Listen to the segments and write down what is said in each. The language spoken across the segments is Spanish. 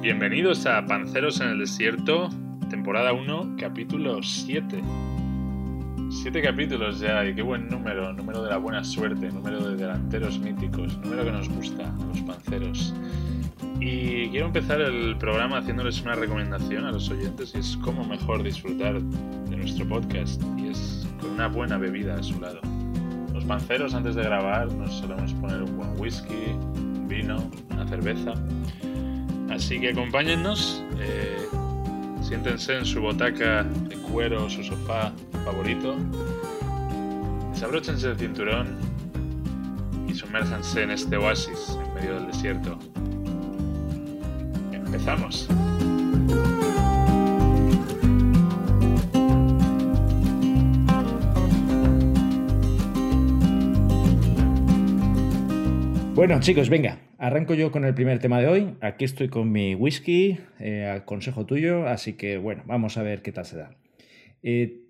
Bienvenidos a Panceros en el Desierto, temporada 1, capítulo 7. Siete capítulos ya, y qué buen número, número de la buena suerte, número de delanteros míticos, número que nos gusta a los panceros. Y quiero empezar el programa haciéndoles una recomendación a los oyentes y es cómo mejor disfrutar de nuestro podcast y es con una buena bebida a su lado. Los panceros antes de grabar nos solemos poner un buen whisky, un vino, una cerveza. Así que acompáñennos, eh, siéntense en su botaca de cuero su sofá favorito, desabróchense el cinturón y sumérjanse en este oasis en medio del desierto. Empezamos. Bueno, chicos, venga, arranco yo con el primer tema de hoy. Aquí estoy con mi whisky, eh, al consejo tuyo, así que bueno, vamos a ver qué tal se da. Eh,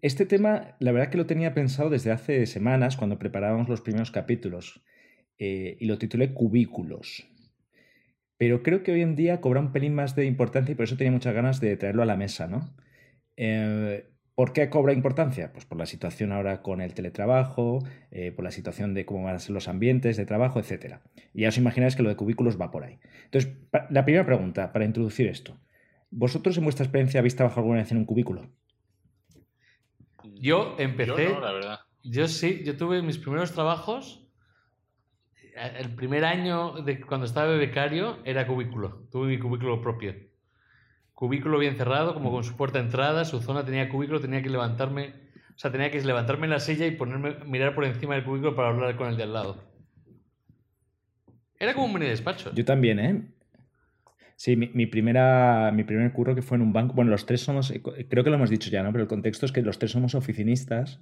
este tema, la verdad que lo tenía pensado desde hace semanas, cuando preparábamos los primeros capítulos, eh, y lo titulé Cubículos. Pero creo que hoy en día cobra un pelín más de importancia y por eso tenía muchas ganas de traerlo a la mesa, ¿no? Eh, ¿Por qué cobra importancia? Pues por la situación ahora con el teletrabajo, eh, por la situación de cómo van a ser los ambientes de trabajo, etc. Y ya os imagináis que lo de cubículos va por ahí. Entonces, la primera pregunta para introducir esto. ¿Vosotros en vuestra experiencia habéis trabajado alguna vez en un cubículo? Yo empecé. Yo no, la verdad. Yo sí, yo tuve mis primeros trabajos. eh, El primer año de cuando estaba de becario era cubículo. Tuve mi cubículo propio. Cubículo bien cerrado, como con su puerta de entrada, su zona tenía cubículo, tenía que levantarme. O sea, tenía que levantarme en la silla y ponerme, mirar por encima del cubículo para hablar con el de al lado. Era como un mini despacho. Yo también, ¿eh? Sí, mi, mi primera, mi primer curro que fue en un banco. Bueno, los tres somos, eh, creo que lo hemos dicho ya, ¿no? Pero el contexto es que los tres somos oficinistas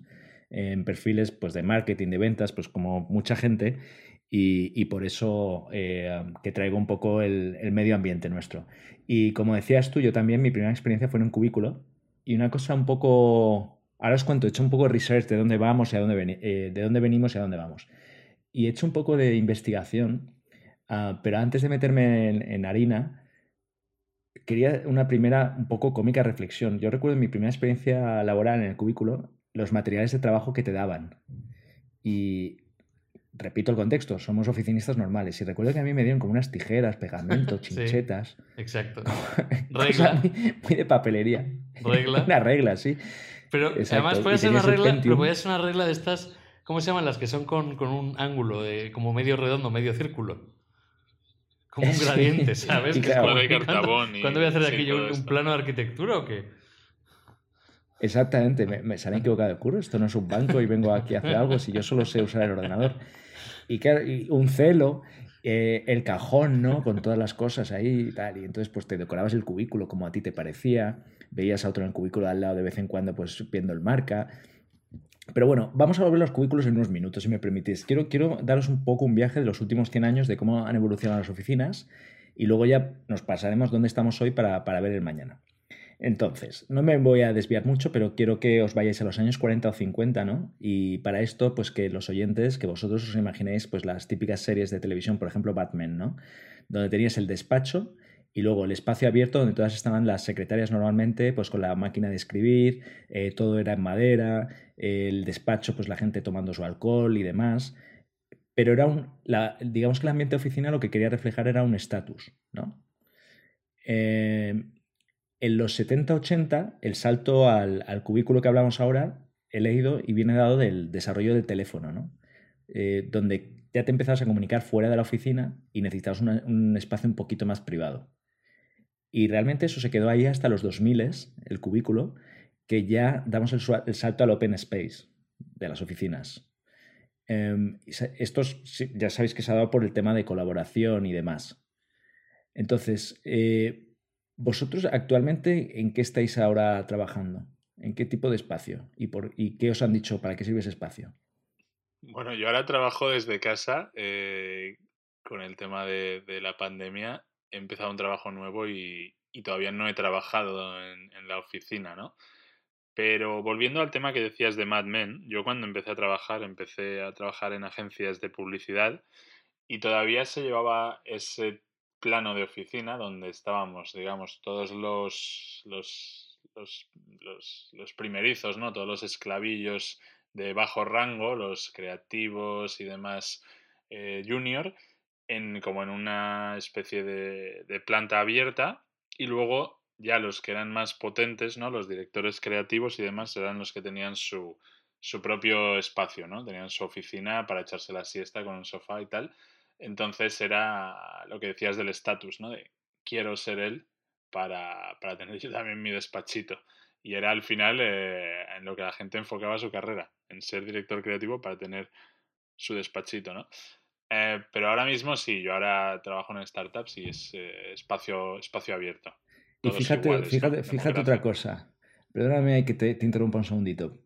en perfiles pues, de marketing, de ventas, pues como mucha gente, y, por eso eh, que traigo un poco el, el medio ambiente nuestro. Y como decías tú, yo también, mi primera experiencia fue en un cubículo, y una cosa un poco. Ahora os cuento, he hecho un poco de research de dónde vamos y a dónde, eh, de dónde venimos y a dónde vamos. Y he hecho un poco de investigación, ah, pero antes de meterme en, en harina, quería una primera un poco cómica reflexión. Yo recuerdo mi primera experiencia laboral en el cubículo los materiales de trabajo que te daban. Y repito el contexto, somos oficinistas normales. Y recuerdo que a mí me dieron como unas tijeras, pegamento, Sí. chinchetas. Exacto. Regla. muy, muy de papelería. Regla. Una regla, sí. Pero Exacto, además puede ser una el regla, pero puede ser una regla de estas, ¿cómo se llaman las que son con, con un ángulo de como medio redondo, medio círculo? Como un Sí. gradiente, ¿sabes? Y Que es como, ¿cuándo- cartabón y- ¿Cuándo voy a hacer sí, aquello todo un, esto. plano de arquitectura o qué? Exactamente, me, me han equivocado de curro. Esto no es un banco y vengo aquí a hacer algo si yo solo sé usar el ordenador. Y, y un celo, eh, el cajón, ¿no? Con todas las cosas ahí y tal. Y entonces, pues te decorabas el cubículo como a ti te parecía. Veías a otro en el cubículo al lado de vez en cuando, pues viendo el marca. Pero bueno, vamos a volver a los cubículos en unos minutos, si me permitís. Quiero, quiero daros un poco un viaje de los últimos 100 años de cómo han evolucionado las oficinas y luego ya nos pasaremos dónde estamos hoy para, para ver el mañana. Entonces, no me voy a desviar mucho, pero quiero que os vayáis a los años 40 o 50, ¿no? Y para esto, pues que los oyentes, que vosotros os imaginéis, pues las típicas series de televisión, por ejemplo, Batman, ¿no? Donde tenías el despacho y luego el espacio abierto donde todas estaban las secretarias normalmente, pues con la máquina de escribir, eh, todo era en madera, el despacho, pues la gente tomando su alcohol y demás. Pero era un, la, digamos que el ambiente oficina lo que quería reflejar era un estatus, ¿no? Eh, en los 70-80, el salto al, al, cubículo que hablamos ahora, he leído y viene dado del desarrollo del teléfono, ¿no? Eh, donde ya te empezabas a comunicar fuera de la oficina y necesitabas un espacio un poquito más privado. Y realmente eso se quedó ahí hasta los 2000, el cubículo, que ya damos el, salto al open space de las oficinas. Eh, ya sabéis que se ha dado por el tema de colaboración y demás. Entonces, eh, ¿Vosotros actualmente en qué estáis ahora trabajando? ¿En qué tipo de espacio? ¿Y, por, y qué os han dicho para qué sirve ese espacio? Bueno, yo ahora trabajo desde casa eh, con el tema de, la pandemia. He empezado un trabajo nuevo y, y todavía no he trabajado en, en, la oficina, ¿no? Pero volviendo al tema que decías de Mad Men, yo cuando empecé a trabajar, empecé a trabajar en agencias de publicidad y todavía se llevaba ese plano de oficina donde estábamos, digamos, todos los, los, los, primerizos, ¿no? Todos los esclavillos de bajo rango, los creativos y demás eh, junior, en, como en una especie de, de planta abierta y luego ya los que eran más potentes, ¿no? Los directores creativos y demás eran los que tenían su, su propio espacio, ¿no? Tenían su oficina para echarse la siesta con un sofá y tal. Entonces era lo que decías del estatus, ¿no? De quiero ser él para, para, tener yo también mi despachito. Y era al final eh, en lo que la gente enfocaba su carrera, en ser director creativo para tener su despachito, ¿no? Eh, pero ahora mismo sí, yo ahora trabajo en startups y es eh, espacio, espacio abierto. y fíjate, fíjate, fíjate otra cosa. Perdóname que te, te interrumpa un segundito.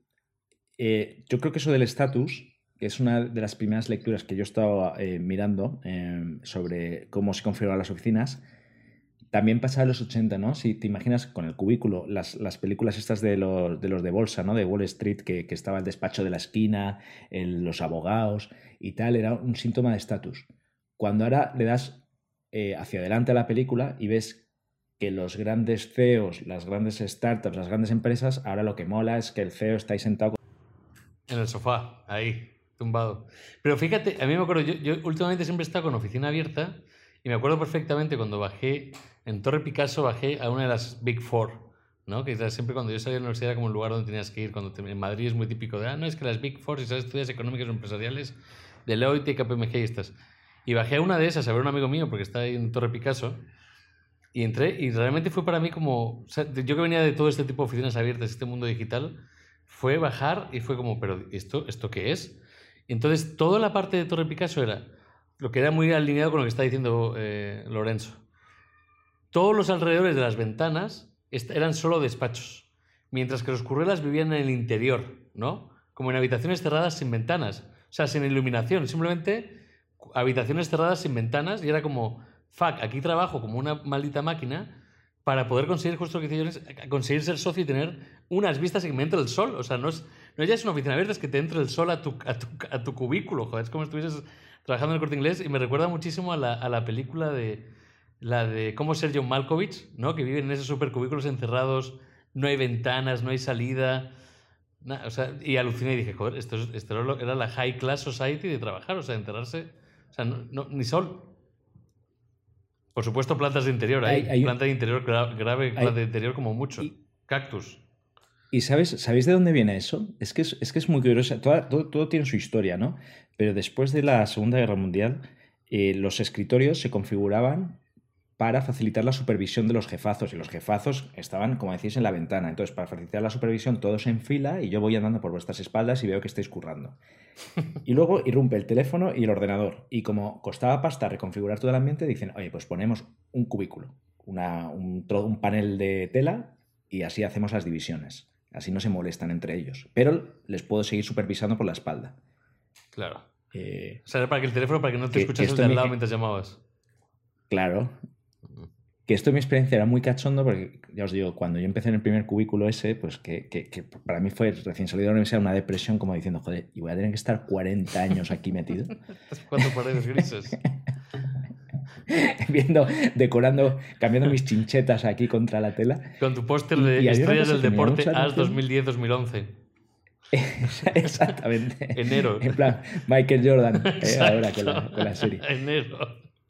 Yo creo que eso del estatus, que es una de las primeras lecturas que yo estaba eh, mirando em, sobre cómo se configuran las oficinas, también pasa en los 80, ¿no? Si te imaginas con el cubículo, las, películas estas de los, de los, de bolsa, ¿no? De Wall Street, que, estaba el despacho de la esquina, los abogados y tal, era un síntoma de estatus. Cuando ahora le das eh, hacia adelante a la película y ves que los grandes CEOs, las grandes startups, las grandes empresas, ahora lo que mola es que el CEO está ahí sentado en el sofá, ahí, tumbado. Pero fíjate, a mí me acuerdo, yo, últimamente siempre he estado con oficina abierta y me acuerdo perfectamente cuando bajé en Torre Picasso, bajé a una de las Big Four, ¿no? Que siempre cuando yo salía de la universidad era como un lugar donde tenías que ir. Cuando en Madrid es muy típico de, ah, no, es que las Big Four, si sabes estudias económicas o empresariales, de Deloitte, KPMG y estas. Y bajé a una de esas a ver un amigo mío porque está ahí en Torre Picasso. Y entré y realmente fue para mí como... O sea, yo que venía de todo este tipo de oficinas abiertas, este mundo digital, fue bajar y fue como, pero ¿esto, esto qué es? Entonces, toda la parte de Torre Picasso era lo que era muy alineado con lo que está diciendo eh, Lorenzo. Todos los alrededores de las ventanas eran solo despachos, mientras que los currelas vivían en el interior, ¿no? Como en habitaciones cerradas sin ventanas, o sea, sin iluminación, simplemente habitaciones cerradas sin ventanas y era como, fuck, aquí trabajo como una maldita máquina para poder conseguir justo lo conseguir ser socio y tener unas vistas que me entre el sol. O sea, no, es, no ya es una oficina abierta, es que te entre el sol a tu, a tu, a tu cubículo. Joder, es como si estuvieses trabajando en el corte inglés y me recuerda muchísimo a la, a la película de la de cómo ser John Malkovich, ¿no? que viven en esos supercubículos encerrados, no hay ventanas, no hay salida. o sea, y aluciné y dije, joder, esto, esto era la high class society de trabajar, o sea, enterrarse. O sea, no, ni sol, por supuesto, plantas de interior. Hay, planta de interior grave, planta de interior como mucho. Cactus. ¿Y sabes, sabéis de dónde viene eso? Es que es, que es muy curioso. Todo, todo, tiene su historia, ¿no? Pero después de la Segunda Guerra Mundial, eh, los escritorios se configuraban para facilitar la supervisión de los jefazos. Y los jefazos estaban, como decís, en la ventana. Entonces, para facilitar la supervisión, todos en fila y yo voy andando por vuestras espaldas y veo que estáis currando. Y luego irrumpe el teléfono y el ordenador. Y como costaba pasta reconfigurar todo el ambiente, dicen, oye, pues ponemos un cubículo, una, un, un panel de tela y así hacemos las divisiones. Así no se molestan entre ellos. Pero les puedo seguir supervisando por la espalda. Claro. Eh, o sea, era para que el teléfono, para que no te escuches de al lado mientras llamabas. Claro, que esto en mi experiencia era muy cachondo porque, ya os digo, cuando yo empecé en el primer cubículo ese, pues que, que, para mí fue recién salido de la universidad una depresión como diciendo, joder, y voy a tener que estar 40 años aquí metido. Cuatro paredes grises. Viendo, decorando, cambiando mis chinchetas aquí contra la tela. Con tu póster de estrellas del deporte AS 2010-2011. Exactamente. Enero. En plan, Michael Jordan, eh, ahora con la, con la serie. Enero.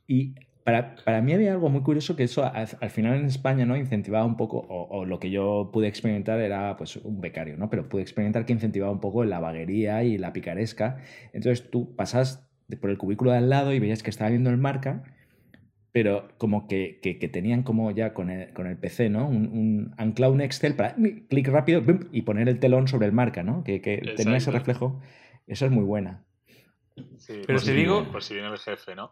Y para, para, mí había algo muy curioso que eso al, final en España no incentivaba un poco, o, lo que yo pude experimentar era pues un becario, ¿no? Pero pude experimentar que incentivaba un poco la vaguería y la picaresca. Entonces tú pasas por el cubículo de al lado y veías que estaba viendo el marca, pero como que, que, tenían como ya con el, con el PC, ¿no? Un, un anclado un Excel para clic rápido y poner el telón sobre el marca, ¿no? Que, que tenía ese reflejo. Eso es muy buena. Sí, pero si digo... Por si viene el jefe, ¿no?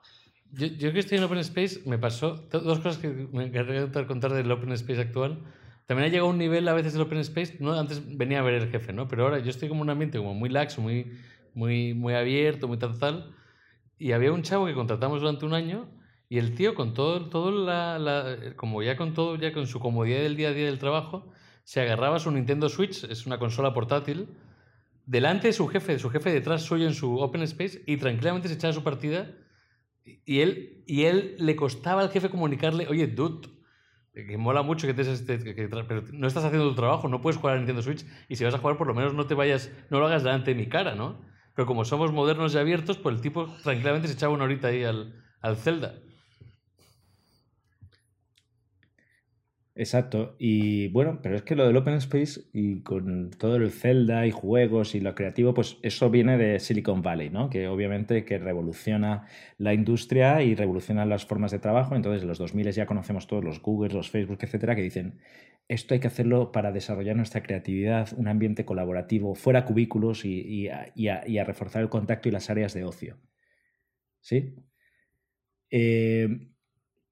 Yo, yo, que estoy en Open Space me pasó dos cosas que me encantaría contar del Open Space actual. También ha llegado un nivel a veces del Open Space, ¿no? antes venía a ver el jefe, ¿no? pero ahora yo estoy como en un ambiente como muy laxo, muy, muy, muy abierto, muy tal, tal. Y había un chavo que contratamos durante un año y el tío con todo, todo la, la, como ya con todo, ya con su comodidad del día a día del trabajo, se agarraba su Nintendo Switch, es una consola portátil, delante de su jefe, su jefe detrás suyo en su Open Space y tranquilamente se echaba su partida Y él, y él le costaba al jefe comunicarle, oye, dude, que mola mucho que, te, este, que, pero no estás haciendo tu trabajo, no puedes jugar a Nintendo Switch y si vas a jugar por lo menos no te vayas, no lo hagas delante de mi cara, ¿no? Pero como somos modernos y abiertos, pues el tipo tranquilamente se echaba una horita ahí al, al Zelda. Exacto. Y bueno, pero es que lo del Open Space y con todo el Zelda y juegos y lo creativo, pues eso viene de Silicon Valley, ¿no? Que obviamente que revoluciona la industria y revoluciona las formas de trabajo. Entonces, en los 2000 ya conocemos todos los Google, los Facebook, etcétera, que dicen, esto hay que hacerlo para desarrollar nuestra creatividad, un ambiente colaborativo, fuera cubículos y, a, reforzar el contacto y las áreas de ocio. ¿Sí? Eh,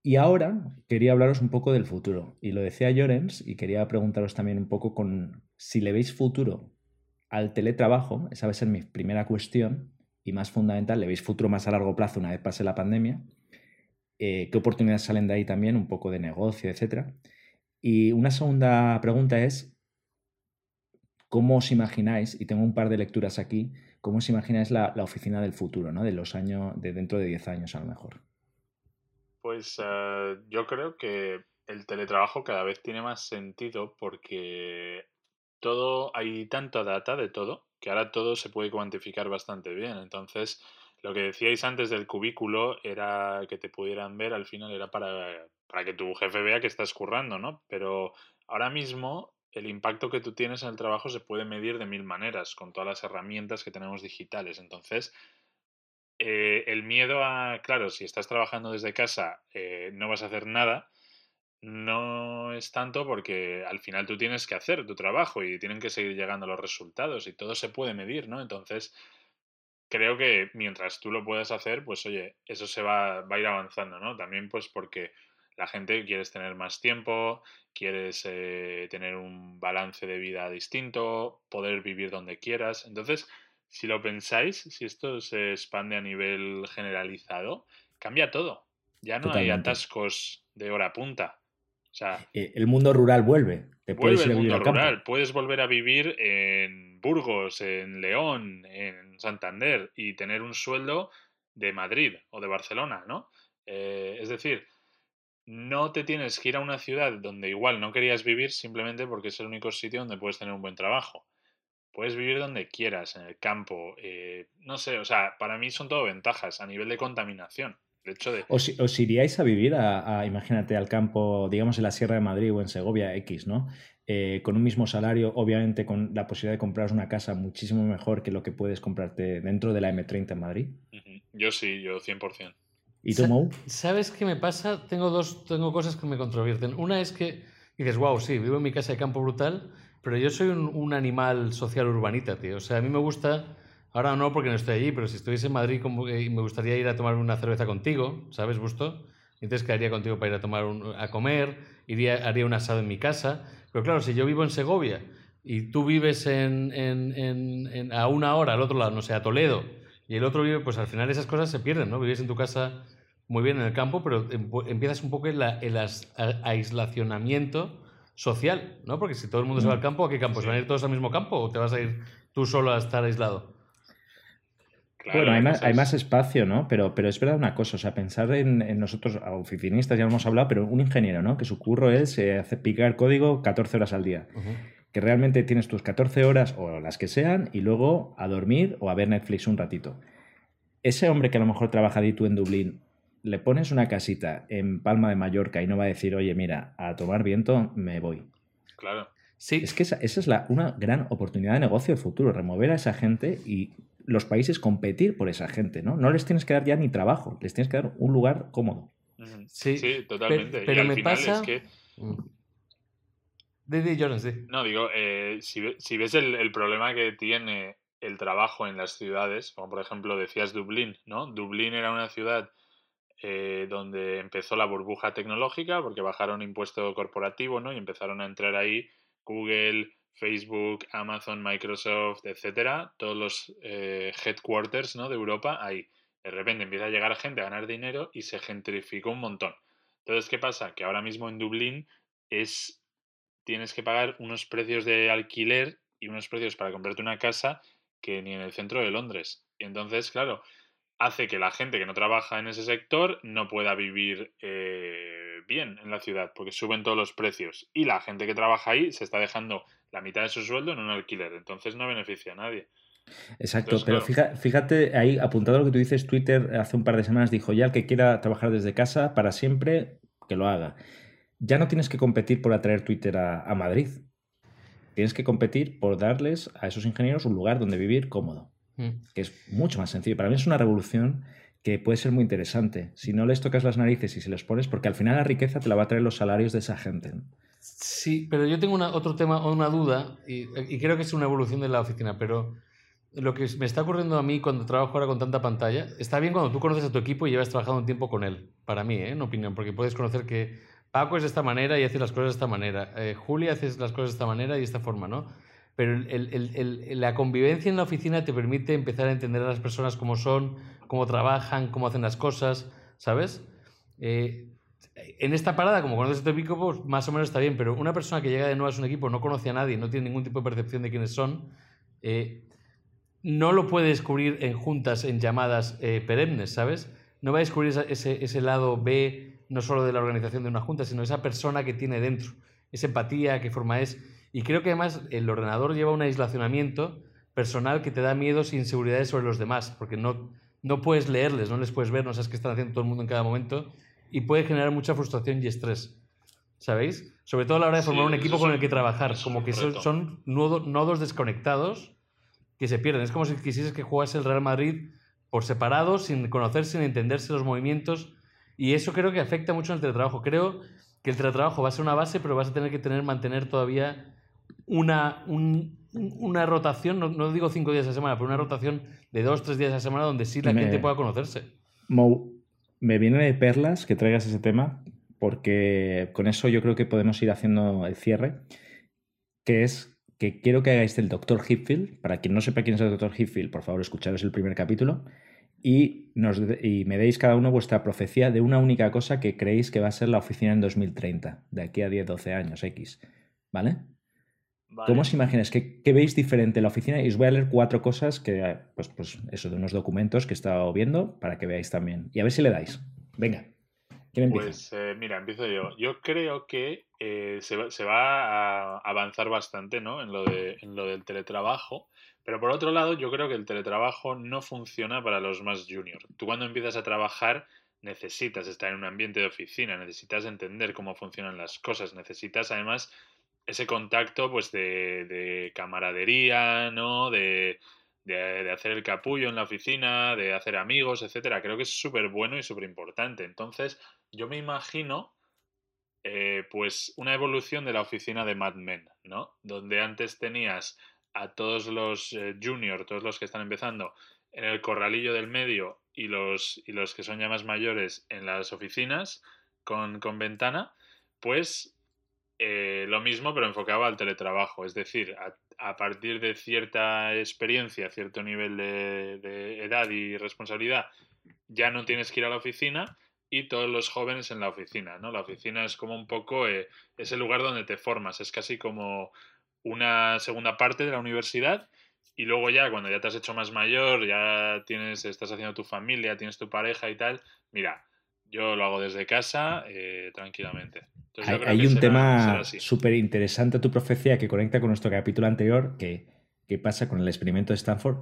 y ahora quería hablaros un poco del futuro. Y lo decía Llorens y quería preguntaros también un poco con si le veis futuro al teletrabajo, esa va a ser mi primera cuestión y más fundamental, le veis futuro más a largo plazo una vez pase la pandemia, eh, qué oportunidades salen de ahí también, un poco de negocio, etc. Y una segunda pregunta es, ¿cómo os imagináis, y tengo un par de lecturas aquí, cómo os imagináis la, la oficina del futuro, ¿no? de los años, de dentro de 10 años a lo mejor? Pues eh, yo creo que el teletrabajo cada vez tiene más sentido porque todo, hay tanta data de todo que ahora todo se puede cuantificar bastante bien. Entonces, lo que decíais antes del cubículo era que te pudieran ver, al final era para, para que tu jefe vea que estás currando, ¿no? Pero ahora mismo el impacto que tú tienes en el trabajo se puede medir de mil maneras con todas las herramientas que tenemos digitales. Entonces, eh, el miedo a, claro, si estás trabajando desde casa, eh, no vas a hacer nada, no es tanto porque al final tú tienes que hacer tu trabajo y tienen que seguir llegando los resultados y todo se puede medir, ¿no? Entonces, creo que mientras tú lo puedas hacer, pues oye, eso se va, va a ir avanzando, ¿no? También pues porque la gente quieres tener más tiempo, quieres eh, tener un balance de vida distinto, poder vivir donde quieras. Entonces, si lo pensáis, si esto se expande a nivel generalizado, cambia todo. Ya no hay atascos de hora punta. O sea, eh, el mundo rural vuelve. Te vuelve el mundo rural. Puedes volver a vivir en Burgos, en León, en Santander y tener un sueldo de Madrid o de Barcelona, ¿no? Eh, es decir, no te tienes que ir a una ciudad donde igual no querías vivir simplemente porque es el único sitio donde puedes tener un buen trabajo puedes vivir donde quieras, en el campo, eh, no sé, o sea, para mí son todo ventajas a nivel de contaminación. El hecho de... Os, iríais a vivir a, imagínate, al campo, digamos, en la Sierra de Madrid o en Segovia X, ¿no? Eh, con un mismo salario, obviamente con la posibilidad de compraros una casa muchísimo mejor que lo que puedes comprarte dentro de la M30 en Madrid. Yo sí, yo 100%. ¿Y tú, Mou? ¿Sabes qué me pasa? Tengo dos tengo cosas que me controvierten. Una es que dices, wow, sí, vivo en mi casa de campo brutal, pero yo soy un, animal social urbanita, tío. O sea, a mí me gusta, ahora no porque no estoy allí, pero si estuviese en Madrid y me gustaría ir a tomar una cerveza contigo, ¿sabes, Busto? Entonces quedaría contigo para ir a tomar a comer, iría, haría un asado en mi casa. Pero claro, si yo vivo en Segovia y tú vives en, en, a una hora al otro lado, no sé, a Toledo, y el otro vive, pues al final esas cosas se pierden, ¿no? Vives en tu casa muy bien en el campo, pero em, empiezas un poco el, el aislacionamiento social, ¿no? Porque si todo el mundo se va al mm. campo, ¿a qué campo? ¿Se van a ir todos al mismo campo o te vas a ir tú solo a estar aislado? bueno, hay más, hay más, espacio, ¿no? Pero, pero es verdad una cosa, o sea, pensar en, nosotros, oficinistas, ya hemos hablado, pero un ingeniero, ¿no? Que su curro es eh, hacer picar código 14 horas al día. Que realmente tienes tus 14 horas o las que sean y luego a dormir o a ver Netflix un ratito. Ese hombre que a lo mejor trabaja ahí tú en Dublín, le pones una casita en Palma de Mallorca y no va a decir, oye, mira, a tomar viento me voy. Claro. Sí. Es que esa, es la, una gran oportunidad de negocio de futuro, remover a esa gente y los países competir por esa gente, ¿no? No les tienes que dar ya ni trabajo, les tienes que dar un lugar cómodo. Sí, sí totalmente. Pero, me pasa... Es que... No, digo, eh, si, si, ves el, el, problema que tiene el trabajo en las ciudades, como por ejemplo decías Dublín, ¿no? Dublín era una ciudad eh, donde empezó la burbuja tecnológica porque bajaron impuesto corporativo ¿no? y empezaron a entrar ahí Google, Facebook, Amazon, Microsoft, etcétera, todos los eh, headquarters ¿no? de Europa ahí. De repente empieza a llegar gente a ganar dinero y se gentrificó un montón. Entonces, ¿qué pasa? Que ahora mismo en Dublín es tienes que pagar unos precios de alquiler y unos precios para comprarte una casa que ni en el centro de Londres. Y entonces, claro, hace que la gente que no trabaja en ese sector no pueda vivir eh, bien en la ciudad, porque suben todos los precios. Y la gente que trabaja ahí se está dejando la mitad de su sueldo en un alquiler, entonces no beneficia a nadie. Exacto, pero fíjate, ahí apuntado lo que tú dices, Twitter hace un par de semanas dijo ya el que quiera trabajar desde casa para siempre, que lo haga. Ya no tienes que competir por atraer Twitter a, Madrid. Tienes que competir por darles a esos ingenieros un lugar donde vivir cómodo. Que es mucho más sencillo. Para mí es una revolución que puede ser muy interesante. Si no les tocas las narices y se les pones, porque al final la riqueza te la va a traer los salarios de esa gente. Sí, pero yo tengo otro tema o una duda, y, y, creo que es una evolución de la oficina, pero lo que me está ocurriendo a mí cuando trabajo ahora con tanta pantalla, está bien cuando tú conoces a tu equipo y llevas trabajando un tiempo con él, para mí, ¿eh? en opinión, porque puedes conocer que Paco es de esta manera y hace las cosas de esta manera, eh, Julia hace las cosas de esta manera y de esta forma, ¿no? Pero la convivencia en la oficina te permite empezar a entender a las personas cómo son, cómo trabajan, cómo hacen las cosas, ¿sabes? Eh, en esta parada, como conoces tu equipo, pues más o menos está bien, pero una persona que llega de nuevo a un equipo, no conoce a nadie, no tiene ningún tipo de percepción de quiénes son, eh, no lo puede descubrir en juntas, en llamadas eh, perennes, ¿sabes? No va a descubrir ese, ese, lado B, no solo de la organización de una junta, sino esa persona que tiene dentro, esa empatía, qué forma es. Y creo que además el ordenador lleva un aislacionamiento personal que te da miedos e inseguridades sobre los demás, porque no, no puedes leerles, no les puedes ver, no sabes qué están haciendo todo el mundo en cada momento, y puede generar mucha frustración y estrés. ¿Sabéis? Sobre todo a la hora de formar un equipo con el que trabajar, como que son, son nodos desconectados que se pierden. Es como si quisieses que jugase el Real Madrid por separado, sin conocerse, sin entenderse los movimientos. Y eso creo que afecta mucho el teletrabajo. Creo que el teletrabajo va a ser una base, pero vas a tener que tener, mantener todavía una, una rotación, no, digo cinco días a la semana, pero una rotación de dos, tres días a la semana donde sí la gente pueda conocerse. Mo, me viene de perlas que traigas ese tema, porque con eso yo creo que podemos ir haciendo el cierre, que es que quiero que hagáis el Dr. Hipfield. Para quien no sepa quién es el Dr. Hipfield, por favor, escucharos el primer capítulo. Y, nos, y me deis cada uno vuestra profecía de una única cosa que creéis que va a ser la oficina en 2030, de aquí a 10, 12 años X. ¿Vale? ¿Cómo os imagináis? ¿Qué, veis diferente en la oficina? Y os voy a leer cuatro cosas que, pues, pues eso, de unos documentos que he estado viendo para que veáis también. Y a ver si le dais. Venga. Pues eh, mira, empiezo yo. Yo creo que eh, se, va, a avanzar bastante ¿no? en, lo de, en lo del teletrabajo, pero por otro lado yo creo que el teletrabajo no funciona para los más juniors. Tú cuando empiezas a trabajar necesitas estar en un ambiente de oficina, necesitas entender cómo funcionan las cosas, necesitas además ese contacto pues de, de camaradería, ¿no? De, de, hacer el capullo en la oficina, de hacer amigos, etcétera. Creo que es súper bueno y súper importante. Entonces, yo me imagino, eh, pues, una evolución de la oficina de Mad Men, ¿no? Donde antes tenías a todos los eh, juniors, todos los que están empezando, en el corralillo del medio y los, y los que son ya más mayores en las oficinas con, con ventana, pues eh, lo mismo, pero enfocado al teletrabajo. Es decir, a, partir de cierta experiencia, cierto nivel de, edad y responsabilidad, ya no tienes que ir a la oficina y todos los jóvenes en la oficina. ¿no? La oficina es como un poco eh, es el lugar donde te formas, es casi como una segunda parte de la universidad. Y luego ya, cuando ya te has hecho más mayor, ya tienes, estás haciendo tu familia, tienes tu pareja y tal, mira, yo lo hago desde casa eh, tranquilamente. hay, un tema súper interesante tu profecía que conecta con nuestro capítulo anterior, que, ¿qué pasa con el experimento de Stanford?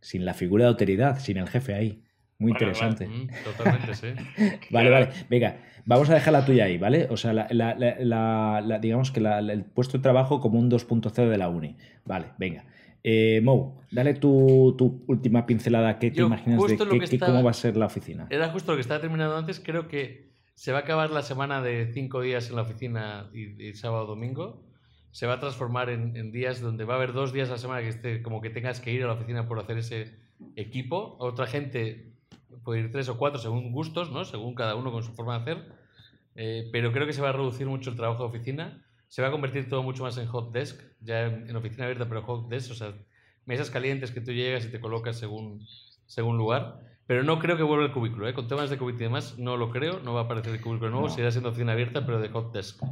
Sin la figura de autoridad, sin el jefe ahí. Muy interesante. Mm, totalmente, sí. vale, vale. Venga, vamos a dejar la tuya ahí, ¿vale? O sea, digamos que el puesto de trabajo como un 2.0 de la uni. Vale, venga. Eh, Mo, dale tu, última pincelada. ¿Qué te imaginas de cómo va a ser la oficina? Era justo lo que estaba terminando antes. Creo que se va a acabar la semana de cinco días en la oficina y, sábado domingo. Se va a transformar en, días donde va a haber dos días a la semana que esté, como que tengas que ir a la oficina por hacer ese equipo. Otra gente puede ir tres o cuatro según gustos, ¿no? según cada uno con su forma de hacer. Eh, pero creo que se va a reducir mucho el trabajo de oficina se va a convertir todo mucho más en hot desk, ya en, oficina abierta, pero hot desk, o sea, mesas calientes que tú llegas y te colocas según, según lugar. Pero no creo que vuelva el cubículo, ¿eh? con temas de COVID y demás, no lo creo, no va a aparecer el cubículo nuevo, seguirá siendo oficina abierta, pero de hot desk.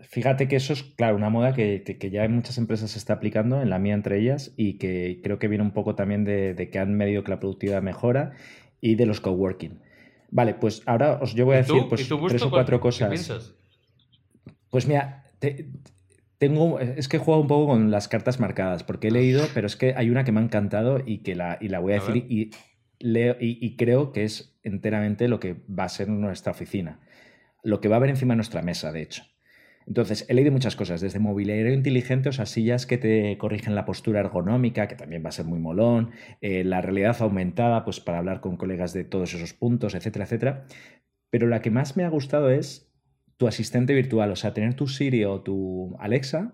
Fíjate que eso es, claro, una moda que, que, ya en muchas empresas se está aplicando, en la mía entre ellas, y que creo que viene un poco también de, de que han medido que la productividad mejora y de los coworking. Vale, pues ahora os yo voy a decir pues, tres o cuatro cosas. Pues mira, tengo, es que he jugado un poco con las cartas marcadas, porque he leído, pero es que hay una que me ha encantado y que la, y la voy a, decir y, leo, y, creo que es enteramente lo que va a ser nuestra oficina. Lo que va a haber encima de nuestra mesa, de hecho. Entonces, he leído muchas cosas, desde mobiliario inteligente, o sea, sillas que te corrigen la postura ergonómica, que también va a ser muy molón, eh, la realidad aumentada, pues para hablar con colegas de todos esos puntos, etcétera, etcétera. Pero la que más me ha gustado es tu asistente virtual, o sea, tener tu Siri o tu Alexa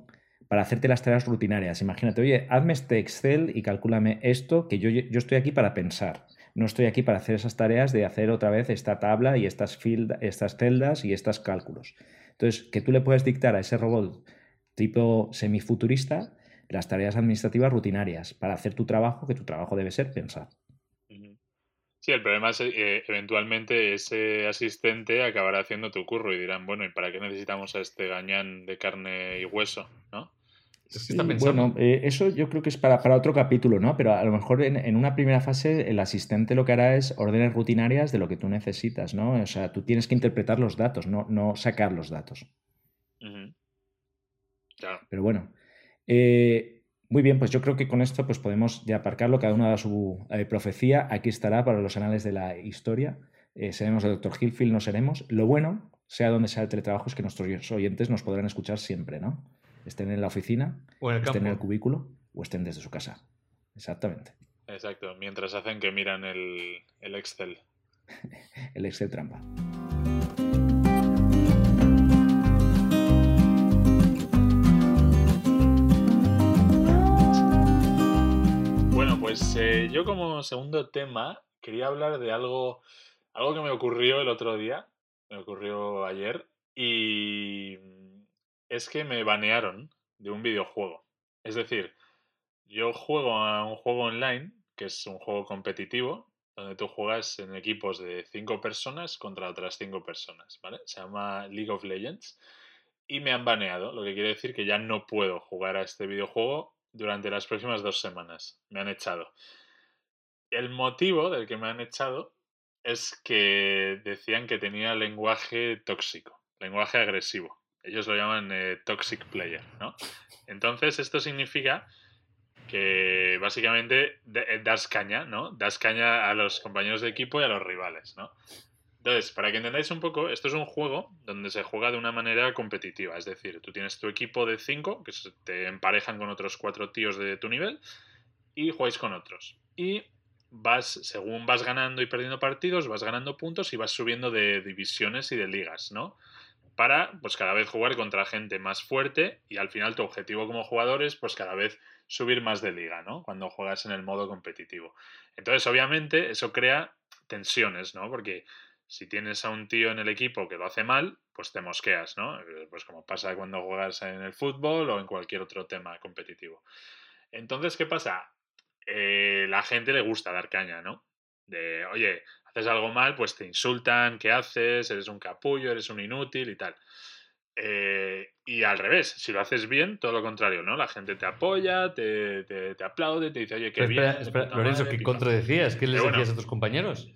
para hacerte las tareas rutinarias. Imagínate, oye, hazme este Excel y calcúlame esto, que yo, yo estoy aquí para pensar. No estoy aquí para hacer esas tareas de hacer otra vez esta tabla y estas, estas celdas y estos cálculos. Entonces, que tú le puedes dictar a ese robot tipo semifuturista las tareas administrativas rutinarias para hacer tu trabajo, que tu trabajo debe ser pensar. Sí, el problema es que eh, eventualmente ese asistente acabará haciendo tu curro y dirán, bueno, ¿y para qué necesitamos a este gañán de carne y hueso? ¿no? bueno, eh, eso yo creo que es para, para, otro capítulo, ¿no? Pero a lo mejor en, una primera fase el asistente lo que hará es órdenes rutinarias de lo que tú necesitas, ¿no? O sea, tú tienes que interpretar los datos, no, no sacar los datos. Claro. Pero bueno. Eh, muy bien, pues yo creo que con esto pues podemos ya aparcarlo, cada uno da su eh, profecía. Aquí estará para los anales de la historia. seremos el doctor Hillfield, no seremos. Lo bueno, sea donde sea el teletrabajo, es que nuestros oyentes nos podrán escuchar siempre, ¿no? estén en la oficina, estén en el cubículo o estén desde su casa. Exactamente. Exacto, mientras hacen que miran el, el Excel. el Excel trampa. Yo como segundo tema quería hablar de algo, algo que me ocurrió el otro día, me ocurrió ayer, y es que me banearon de un videojuego. Es decir, yo juego a un juego online, que es un juego competitivo, donde tú juegas en equipos de cinco personas contra otras cinco personas, ¿vale? Se llama League of Legends. Y me han baneado, lo que quiere decir que ya no puedo jugar a este videojuego durante las próximas dos semanas. Me han echado. El motivo del que me han echado es que decían que tenía lenguaje tóxico, lenguaje agresivo. Ellos lo llaman eh, toxic player, ¿no? Entonces, esto significa que básicamente eh, das caña, ¿no? Das caña a los compañeros de equipo y a los rivales, ¿no? Entonces, para que entendáis un poco, esto es un juego donde se juega de una manera competitiva. Es decir, tú tienes tu equipo de cinco, que te emparejan con otros cuatro tíos de tu nivel, y jugáis con otros. Y vas, según vas ganando y perdiendo partidos, vas ganando puntos y vas subiendo de divisiones y de ligas, ¿no? para pues cada vez jugar contra gente más fuerte y al final tu objetivo como jugador es pues cada vez subir más de liga, ¿no? Cuando juegas en el modo competitivo. Entonces, obviamente, eso crea tensiones, ¿no? Porque si tienes a un tío en el equipo que lo hace mal, pues te mosqueas, ¿no? Eh, pues como pasa cuando juegas en el fútbol o en cualquier otro tema competitivo. Entonces, ¿qué pasa? Eh, la gente le gusta dar caña, ¿no? De, oye, haces algo mal, pues te insultan, ¿qué haces? Eres un capullo, eres un inútil y tal. Eh, y al revés, si lo haces bien, todo lo contrario, ¿no? La gente te apoya, te, te, aplaude, te dice, oye, qué bien. Lorenzo, ¿qué contradecías? ¿Qué les decías a tus compañeros?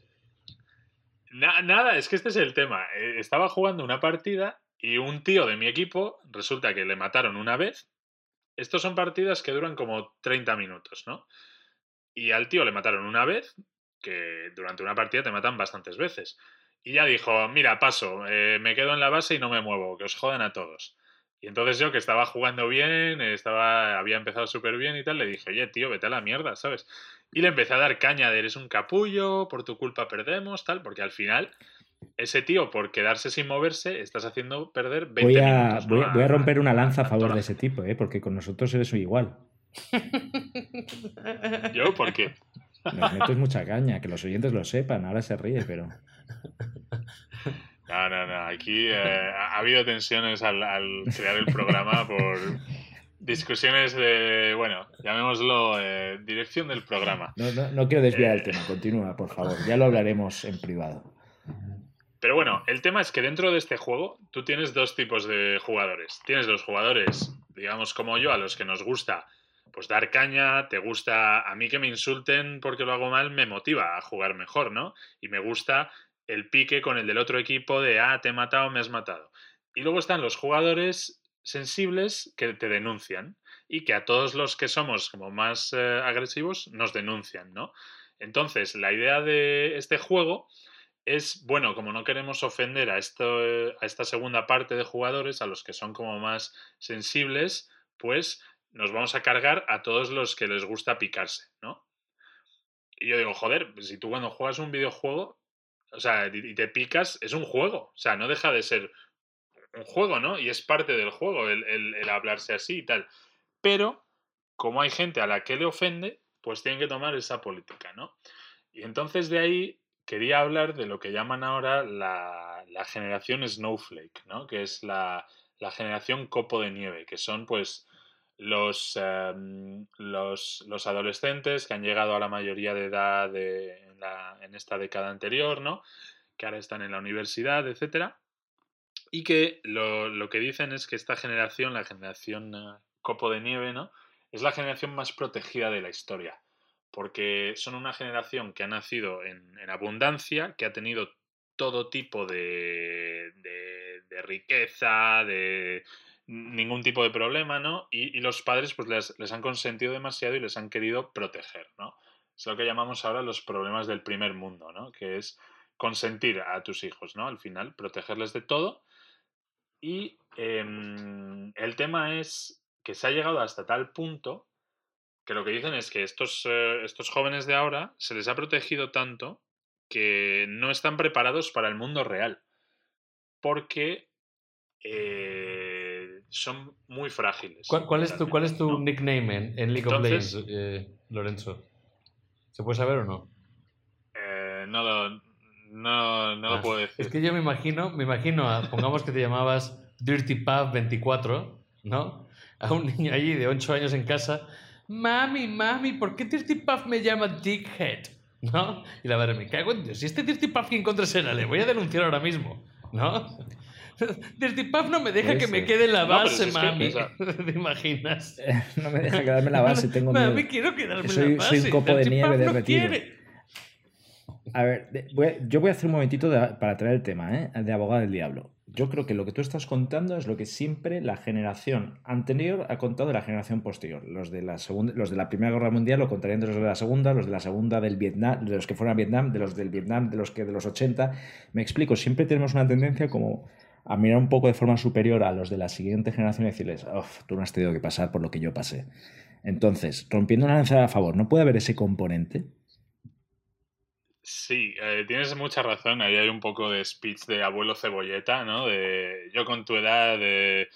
Nada, es que este es el tema. Eh, estaba jugando una partida y un tío de mi equipo resulta que le mataron una vez. Estos son partidas que duran como 30 minutos, ¿no? Y al tío le mataron una vez que durante una partida te matan bastantes veces. Y ya dijo, mira, paso, eh, me quedo en la base y no me muevo, que os jodan a todos. Y entonces yo, que estaba jugando bien, estaba, había empezado súper bien y tal, le dije, oye, tío, vete a la mierda, ¿sabes? Y le empecé a dar caña de eres un capullo, por tu culpa perdemos, tal, porque al final, ese tío, por quedarse sin moverse, estás haciendo perder 20 voy a, minutos. Voy, a romper una lanza a favor de ese tipo, ¿eh? porque con nosotros eres igual. ¿Yo? ¿Por qué? Nos metes mucha caña, que los oyentes lo sepan, ahora se ríe, pero. No, no, no. Aquí eh, ha habido tensiones al, crear el programa por discusiones de, bueno, llamémoslo eh, dirección del programa. No, no, quiero desviar el eh, tema, continúa, por favor. Ya lo hablaremos en privado. Pero bueno, el tema es que dentro de este juego tú tienes dos tipos de jugadores. Tienes los jugadores, digamos como yo, a los que nos gusta pues dar caña, te gusta, a mí que me insulten porque lo hago mal, me motiva a jugar mejor, ¿no? Y me gusta el pique con el del otro equipo de, ah, te he matado, me has matado. Y luego están los jugadores sensibles que te denuncian y que a todos los que somos como más eh, agresivos nos denuncian, ¿no? Entonces, la idea de este juego es, bueno, como no queremos ofender a, esto, a esta segunda parte de jugadores, a los que son como más sensibles, pues nos vamos a cargar a todos los que les gusta picarse, ¿no? Y yo digo, joder, si tú cuando juegas un videojuego, o sea, y te picas, es un juego, o sea, no deja de ser un juego, ¿no? Y es parte del juego el, el hablarse así y tal. Pero, como hay gente a la que le ofende, pues tienen que tomar esa política, ¿no? Y entonces de ahí quería hablar de lo que llaman ahora la, generación Snowflake, ¿no? Que es la, generación copo de nieve, que son pues los, em, los, los, adolescentes que han llegado a la mayoría de edad en, esta década anterior, ¿no? Que ahora están en la universidad, etcétera. Y que lo, lo, que dicen es que esta generación, la generación eh, copo de nieve, ¿no? Es la generación más protegida de la historia porque son una generación que ha nacido en, abundancia, que ha tenido todo tipo de, de, riqueza, de ningún tipo de problema, ¿no? Y, los padres pues les, han consentido demasiado y les han querido proteger, ¿no? Es lo que llamamos ahora los problemas del primer mundo, ¿no? Que es consentir a tus hijos, ¿no? Al final, protegerles de todo. Y em, el tema es que se ha llegado hasta tal punto que lo que dicen es que estos, eh, estos jóvenes de ahora se les ha protegido tanto que no están preparados para el mundo real. Porque eh, son muy frágiles. ¿Cuál, es, tu, cuál es tu nickname en, League of Legends, eh, Lorenzo? ¿Se puede saber o no? no lo, no, no lo ah, puedo decir. Es que yo me imagino, me imagino, pongamos que te llamabas Dirty Puff 24, ¿no? A un niño allí de 8 años en casa mami, mami, ¿por qué Dirty Puff me llama Dickhead? ¿No? Y la madre, me cago en Dios. Si este Dirty Puff que encontré será, le voy a denunciar ahora mismo. ¿No? Dirty Puff no me deja que me quede en la base, mami. ¿Te imaginas? no me deja quedarme en la base, tengo miedo. Mami, quiero quedarme en la base. Soy un copo de nieve derretido. A ver, yo voy a hacer un momentito para traer el tema, ¿eh? De abogado del diablo yo creo que lo que tú estás contando es lo que siempre la generación anterior ha contado de la generación posterior. Los de la segunda, los de la Primera Guerra Mundial lo contarían de los de la Segunda, los de la Segunda del Vietnam, de los que fueron a Vietnam, de los del Vietnam, de los que de los 80. Me explico, siempre tenemos una tendencia como a mirar un poco de forma superior a los de la siguiente generación y decirles, tú no has tenido que pasar por lo que yo pasé. Entonces, rompiendo una lanza a favor, ¿no puede haber ese componente? Sí, eh, tienes mucha razón. Ahí hay un poco de speech de abuelo cebolleta, ¿no? De yo con tu edad de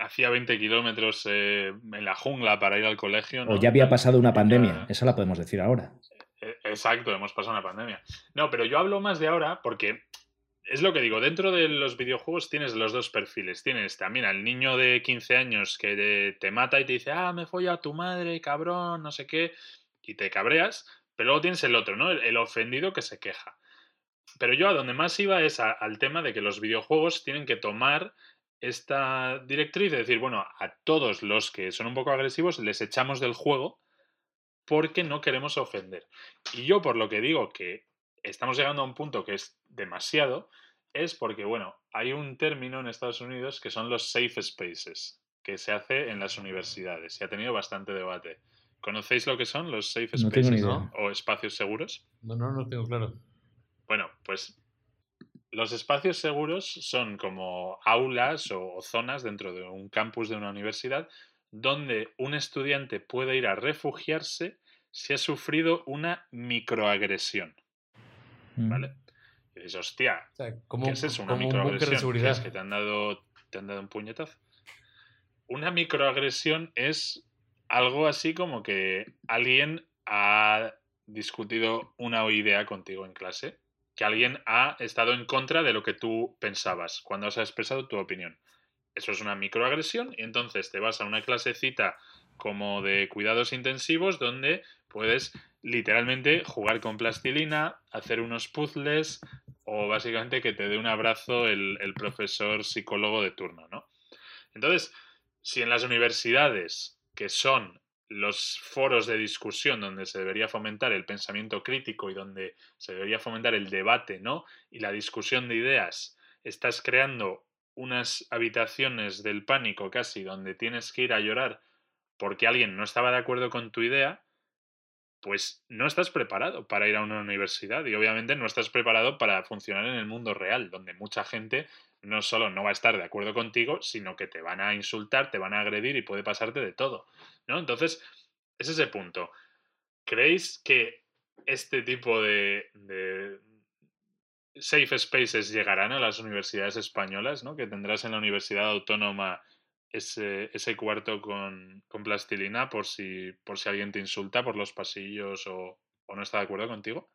hacía 20 kilómetros eh, en la jungla para ir al colegio. O ya había pasado una pandemia, esa la podemos decir ahora. E, exacto, hemos pasado una pandemia. No, pero yo hablo más de ahora porque es lo que digo, dentro de los videojuegos tienes los dos perfiles. Tienes también al niño de 15 años que te mata y te dice, ah, me folla a tu madre, cabrón, no sé qué, y te cabreas. Pero luego tienes el otro, ¿no? El, ofendido que se queja. Pero yo a donde más iba es al tema de que los videojuegos tienen que tomar esta directriz de decir, bueno, a todos los que son un poco agresivos les echamos del juego porque no queremos ofender. Y yo por lo que digo que estamos llegando a un punto que es demasiado, es porque, bueno, hay un término en Estados Unidos que son los safe spaces, que se hace en las universidades y ha tenido bastante debate. ¿Conocéis lo que son los safe spaces o espacios seguros? No, no, no tengo claro. Bueno, pues los espacios seguros son como aulas o, zonas dentro de un campus de una universidad donde un estudiante puede ir a refugiarse si ha sufrido una microagresión. Mm. ¿Vale? Y dices, hostia, ¿qué es eso? Una microagresión. ¿Es que te han, dado, te han dado un puñetazo? Una microagresión es algo así como que alguien ha discutido una idea contigo en clase, que alguien ha estado en contra de lo que tú pensabas cuando has expresado tu opinión. Eso es una microagresión y entonces te vas a una clasecita como de cuidados intensivos donde puedes literalmente jugar con plastilina, hacer unos puzzles o básicamente que te dé un abrazo el, el profesor psicólogo de turno, ¿no? Entonces, si en las universidades, que son los foros de discusión donde se debería fomentar el pensamiento crítico y donde se debería fomentar el debate, ¿no? Y la discusión de ideas, estás creando unas habitaciones del pánico casi donde tienes que ir a llorar porque alguien no estaba de acuerdo con tu idea, pues no estás preparado para ir a una universidad y obviamente no estás preparado para funcionar en el mundo real, donde mucha gente no solo no va a estar de acuerdo contigo, sino que te van a insultar, te van a agredir y puede pasarte de todo, ¿no? Entonces, es ese punto. ¿Creéis que este tipo de, safe spaces llegarán a las universidades españolas, ¿no? Que tendrás en la Universidad Autónoma ese, ese cuarto con, con, plastilina por si, por si alguien te insulta por los pasillos o, o no está de acuerdo contigo?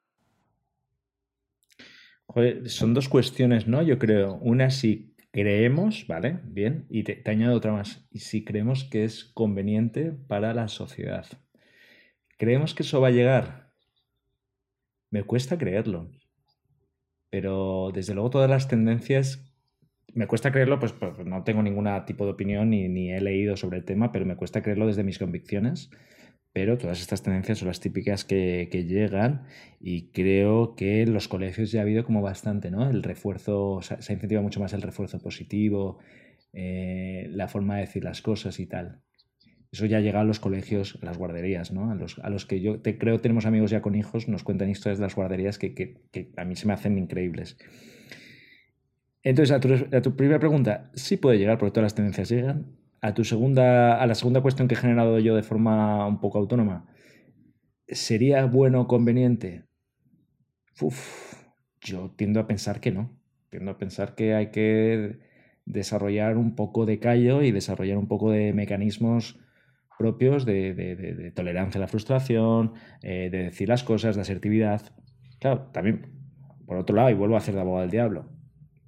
Joder, son dos cuestiones, ¿no? Yo creo. Una, si creemos, ¿vale? Bien, y te, te, añado otra más. Y si creemos que es conveniente para la sociedad. ¿Creemos que eso va a llegar? Me cuesta creerlo. Pero desde luego todas las tendencias me cuesta creerlo, pues, pues, no tengo ningún tipo de opinión ni, ni, he leído sobre el tema, pero me cuesta creerlo desde mis convicciones. Pero todas estas tendencias son las típicas que, llegan y creo que en los colegios ya ha habido como bastante, ¿no? El refuerzo, se ha incentivado mucho más el refuerzo positivo, eh, la forma de decir las cosas y tal. Eso ya llega a los colegios, a las guarderías, ¿no? A los, a los que yo te, creo tenemos amigos ya con hijos, nos cuentan historias de las guarderías que a mí se me hacen increíbles. Entonces, a tu, a tu, primera pregunta, sí puede llegar, porque todas las tendencias llegan. A tu segunda, a la segunda cuestión que he generado yo de forma un poco autónoma, ¿sería bueno o conveniente? Uf, yo tiendo a pensar que no. Tiendo a pensar que hay que desarrollar un poco de callo y desarrollar un poco de mecanismos propios de, tolerancia a la frustración, eh, de decir las cosas, de asertividad. Claro, también, por otro lado, y vuelvo a hacer de abogado del diablo,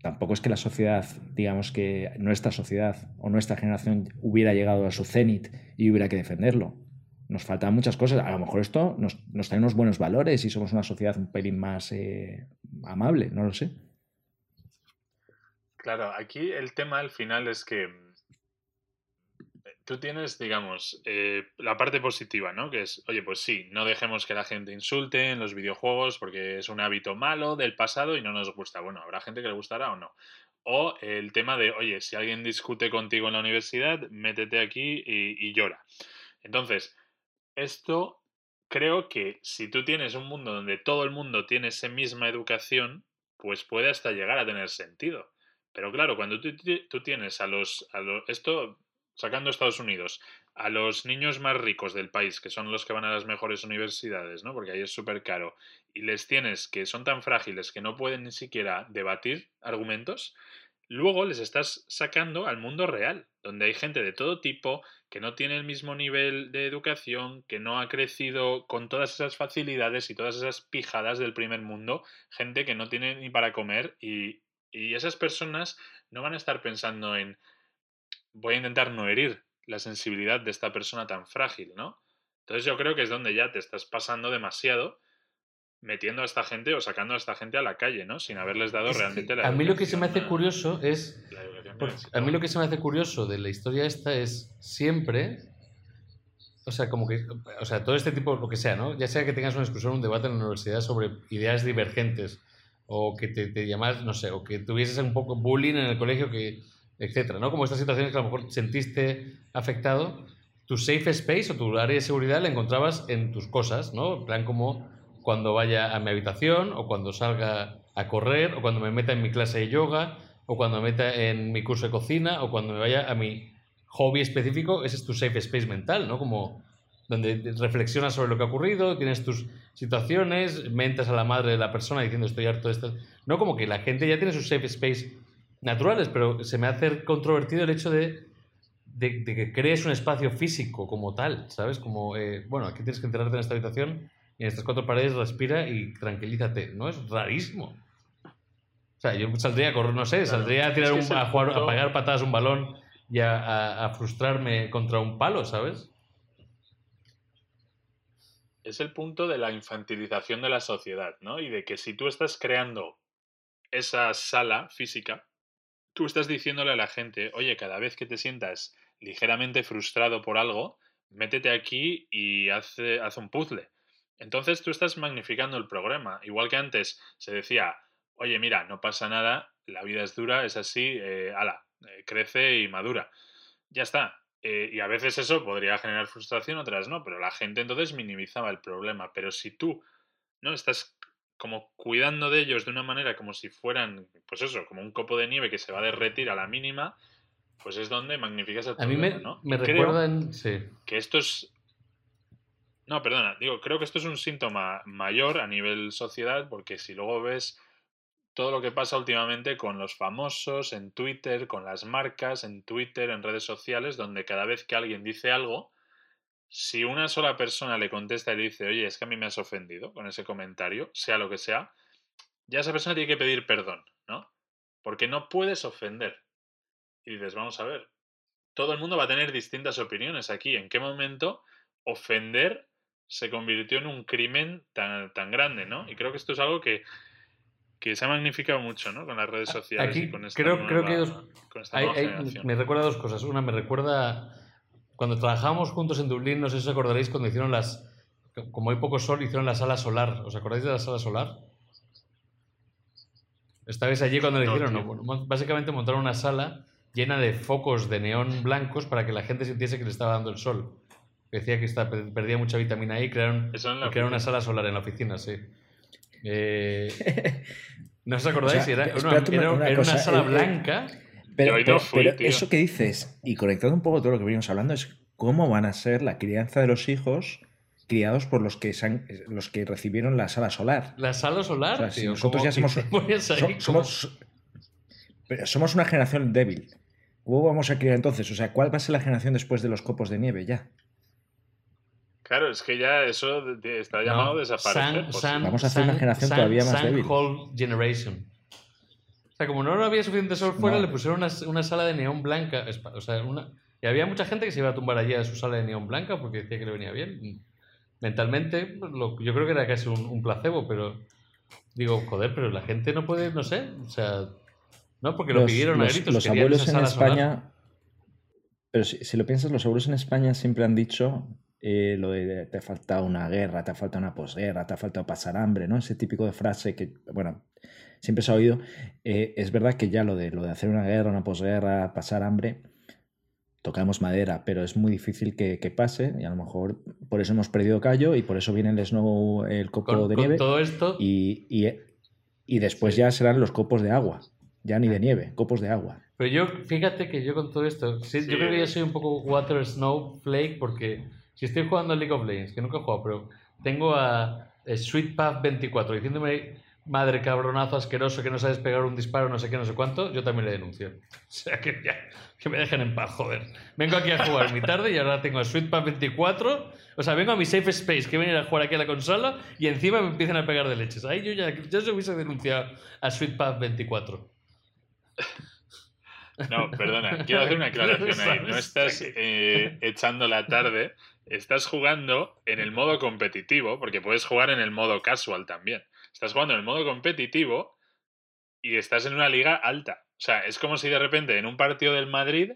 tampoco es que la sociedad, digamos que nuestra sociedad o nuestra generación hubiera llegado a su cenit y hubiera que defenderlo. Nos faltan muchas cosas. A lo mejor esto nos, nos trae unos buenos valores y somos una sociedad un pelín más eh, amable, no lo sé. Claro, aquí el tema al final es que tú tienes, digamos, eh, la parte positiva, ¿no? Que es, oye, pues sí, no dejemos que la gente insulte en los videojuegos porque es un hábito malo del pasado y no nos gusta. Bueno, habrá gente que le gustará o no. O el tema de, oye, si alguien discute contigo en la universidad, métete aquí y, y llora. Entonces, esto creo que si tú tienes un mundo donde todo el mundo tiene esa misma educación, pues puede hasta llegar a tener sentido. Pero claro, cuando tú, tú tienes a los, a los... Esto sacando Estados Unidos, a los niños más ricos del país, que son los que van a las mejores universidades, ¿no? Porque ahí es súper caro, y les tienes que son tan frágiles que no pueden ni siquiera debatir argumentos, luego les estás sacando al mundo real, donde hay gente de todo tipo que no tiene el mismo nivel de educación, que no ha crecido con todas esas facilidades y todas esas pijadas del primer mundo, gente que no tiene ni para comer y, y esas personas no van a estar pensando en voy a intentar no herir la sensibilidad de esta persona tan frágil, ¿no? Entonces yo creo que es donde ya te estás pasando demasiado metiendo a esta gente o sacando a esta gente a la calle, ¿no? Sin haberles dado Es realmente la a mí lo que se me hace curioso es. A mí lo que se me hace curioso de la historia esta es siempre. O sea, como que. O sea, todo este tipo, lo que sea, ¿no? Ya sea que tengas una discusión, un debate en la universidad sobre ideas divergentes, o que te, te llamas, no sé, o que tuvieses un poco bullying en el colegio, que, etcétera, ¿no? Como estas situaciones que a lo mejor sentiste afectado, tu safe space o tu área de seguridad la encontrabas en tus cosas, ¿no? En plan como cuando vaya a mi habitación, o cuando salga a correr, o cuando me meta en mi clase de yoga, o cuando me meta en mi curso de cocina, o cuando me vaya a mi hobby específico, ese es tu safe space mental, ¿no? Como donde reflexionas sobre lo que ha ocurrido, tienes tus situaciones, mentas a la madre de la persona diciendo estoy harto de esto. No como que la gente ya tiene sus safe space naturales, pero se me hace controvertido el hecho de, de, de que crees un espacio físico como tal, ¿sabes? Como, eh, bueno, aquí tienes que enterrarte en esta habitación y en estas cuatro paredes respira y tranquilízate. No es rarísimo. O sea, yo saldría a correr, no sé, saldría a tirar un, a jugar, a pegar patadas un balón y a, a- a frustrarme contra un palo, ¿sabes? es el punto de la infantilización de la sociedad, ¿no? Y de que si tú estás creando esa sala física, tú estás diciéndole a la gente, oye, cada vez que te sientas ligeramente frustrado por algo, métete aquí y haz, haz un puzzle. Entonces tú estás magnificando el programa. Igual que antes se decía, oye, mira, no pasa nada, la vida es dura, es así, eh, ala, eh, crece y madura. Ya está. Eh, y a veces eso podría generar frustración, otras no, pero la gente entonces minimizaba el problema. Pero si tú no estás como cuidando de ellos de una manera como si fueran, pues eso, como un copo de nieve que se va a derretir a la mínima, pues es donde magnificas el problema, a mí me, ¿no? me recuerdan... Sí. que esto es... No, perdona, digo, creo que esto es un síntoma mayor a nivel sociedad, porque si luego ves todo lo que pasa últimamente con los famosos en Twitter, con las marcas en Twitter, en redes sociales, donde cada vez que alguien dice algo, si una sola persona le contesta y le dice, oye, es que a mí me has ofendido con ese comentario, sea lo que sea, ya esa persona tiene que pedir perdón, ¿no? Porque no puedes ofender. Y dices, vamos a ver, todo el mundo va a tener distintas opiniones aquí. ¿En qué momento ofender se convirtió en un crimen tan, tan grande, ¿no? Y creo que esto es algo que, que se ha magnificado mucho, ¿no? Con las redes sociales Aquí y con esta creo- nueva, creo que dos- con esta Hay- me recuerda dos cosas. Una, me recuerda cuando trabajamos juntos en Dublín, no sé si os acordaréis, cuando hicieron las, como hay poco sol, hicieron la sala solar. ¿Os acordáis de la sala solar? ¿Estabais allí cuando lo No, hicieron? tío. No, Bueno, básicamente montaron una sala llena de focos de neón blancos para que la gente sintiese que le estaba dando el sol. Decía que está- per- perdía mucha vitamina E y crearon, crearon una sala solar en la oficina, sí. Eh, ¿No os acordáis? O sea, era, una, una- era- una era una cosa, sala eh, eh, blanca. Pero, Yo hoy no pero- fui, pero tío. eso que dices, y conectando un poco todo lo que venimos hablando, es cómo van a ser la crianza de los hijos criados por los que, han- los que recibieron la sala solar. La sala solar, O sea, si tío, nosotros ¿cómo- ya somos- somos, pero somos una generación débil. ¿Cómo vamos a criar entonces? O sea, ¿cuál va a ser la generación después de los copos de nieve ya? Claro, es que ya eso está llamado No, a desaparecer. San- pues, San- Vamos a hacer una generación San- todavía más San débil. Generation. O sea, como no había suficiente sol fuera, No. le pusieron una, una sala de neón blanca. O sea, una, y había mucha gente que se iba a tumbar allí a su sala de neón blanca porque decía que le venía bien. Mentalmente, pues, lo- yo creo que era casi un, un placebo, pero digo, joder, pero la gente no puede, no sé, o sea, no, porque lo Los, pidieron a gritos. los abuelos en solar. España, pero si, si lo piensas, los abuelos en España siempre han dicho eh, lo de te ha faltado una guerra, te ha faltado una posguerra, te ha faltado pasar hambre, ¿no? Ese típico de frase que, bueno, siempre se ha oído. Eh, es verdad que ya lo de, lo de hacer una guerra, una posguerra, pasar hambre, tocamos madera, pero es muy difícil que, que pase y a lo mejor por eso hemos perdido callo y por eso viene el snow, el copo Con, de con nieve todo esto, y, y, y después Sí. ya serán los copos de agua, ya ni de nieve, copos de agua. Pero yo, fíjate que yo con todo esto, sí, Sí. yo creo que yo soy un poco Water Snowflake porque si estoy jugando a League of Legends, que nunca he jugado, pero tengo a eh, Sweet Path 24 diciéndome madre cabronazo asqueroso que no sabes pegar un disparo, no sé qué, no sé cuánto, yo también le denuncio. O sea, que ya, que me dejen en paz, joder. Vengo aquí a jugar mi tarde y ahora tengo a Sweet Path 24, o sea, vengo a mi safe space que venir a jugar aquí a la consola y encima me empiezan a pegar de leches. Ahí yo ya, yo se hubiese denunciado a Sweet Path 24. No, perdona, quiero hacer una aclaración ahí. No estás eh, echando la tarde, estás jugando en el modo competitivo, porque puedes jugar en el modo casual también. Estás jugando en el modo competitivo y estás en una liga alta. O sea, es como si de repente en un partido del Madrid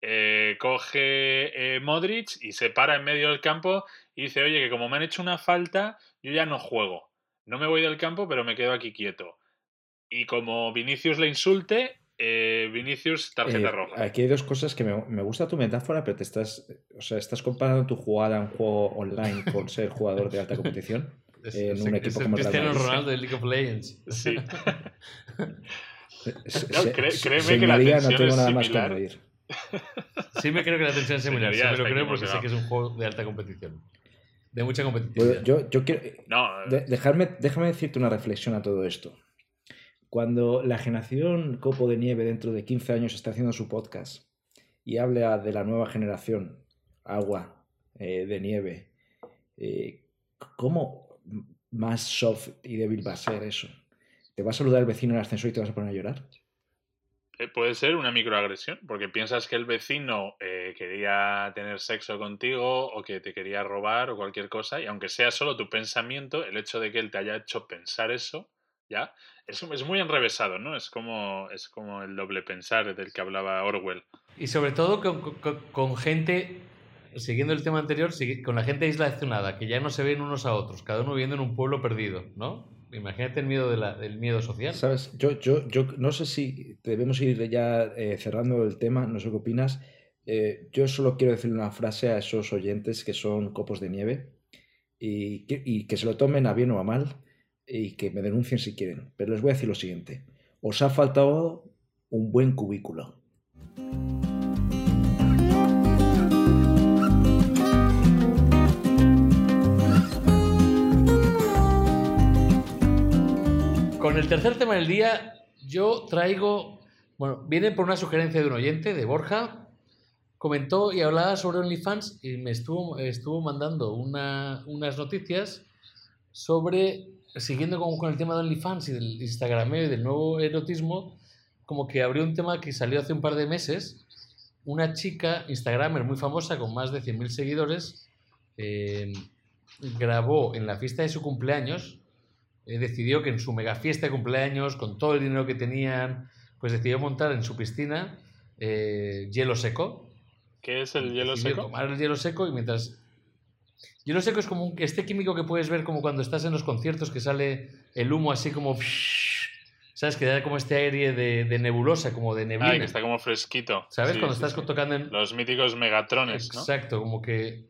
eh, coge eh, Modric y se para en medio del campo y dice, oye, que como me han hecho una falta, yo ya no juego. No me voy del campo, pero me quedo aquí quieto. Y como Vinicius le insulte, eh, Vinicius tarjeta Eh, roja. Aquí hay dos cosas que me, me gusta tu metáfora, pero te estás, o sea, estás comparando tu jugada a un juego online con ser jugador de alta competición. Es, En es- un es equipo el como el Real Cristiano. Ronaldo de League of Legends. Sí. Se- No, se- créeme que la señoría, no tensión tengo es nada más que. Sí me creo que la tensión es similar, sí me lo creo porque sé que es un juego de alta competición. De mucha Bueno, competitividad. yo, yo quiero, No, de- dejarme, déjame decirte una reflexión a todo esto. Cuando la generación Copo de Nieve dentro de 15 años está haciendo su podcast y habla de la nueva generación, agua, eh, de nieve, eh, ¿cómo más soft y débil va a ser eso? ¿Te va a saludar el vecino en el ascensor y te vas a poner a llorar? Eh, Puede ser una microagresión, porque piensas que el vecino eh, quería tener sexo contigo o que te quería robar o cualquier cosa, y aunque sea solo tu pensamiento, el hecho de que él te haya hecho pensar eso, ya, es, es muy enrevesado, ¿no? Es como, es como el doble pensar del que hablaba Orwell. Y sobre todo con, con- con gente, siguiendo el tema anterior, con la gente aislacionada, que ya no se ven unos a otros, cada uno viviendo en un pueblo perdido, ¿no? Imagínate el miedo del miedo social. ¿Sabes? Yo, yo, yo no sé si debemos ir ya eh, cerrando el tema, no sé qué opinas. Eh, yo solo quiero decirle una frase a esos oyentes que son copos de nieve y que se lo tomen a bien o a mal y que me denuncien si quieren. Pero les voy a decir lo siguiente. Os ha faltado un buen cubículo. Con el tercer tema del día, yo traigo. Bueno, viene por una sugerencia de un oyente, de Borja. Comentó y hablaba sobre OnlyFans y me estuvo, estuvo mandando una- unas noticias sobre, siguiendo con, con el tema de OnlyFans y del Instagrameo y del nuevo erotismo, como que abrió un tema que salió hace un par de meses. Una chica, Instagramer muy famosa, con más de 100.000 seguidores, eh, grabó en la fiesta de su cumpleaños eh, decidió que en su mega fiesta de cumpleaños, con todo el dinero que tenían, pues decidió montar en su piscina eh, hielo seco. ¿Qué es el hielo Decidió seco? tomar el hielo seco y mientras... Hielo seco es como un- este químico que puedes ver como cuando estás en los conciertos que sale el humo así como... ¿Sabes? Que da como este aire de, de nebulosa, como de neblina. Ah, que está como fresquito. ¿Sabes? Sí, cuando sí, estás sí. tocando en... Los míticos megatrones, ¿no? Exacto, como que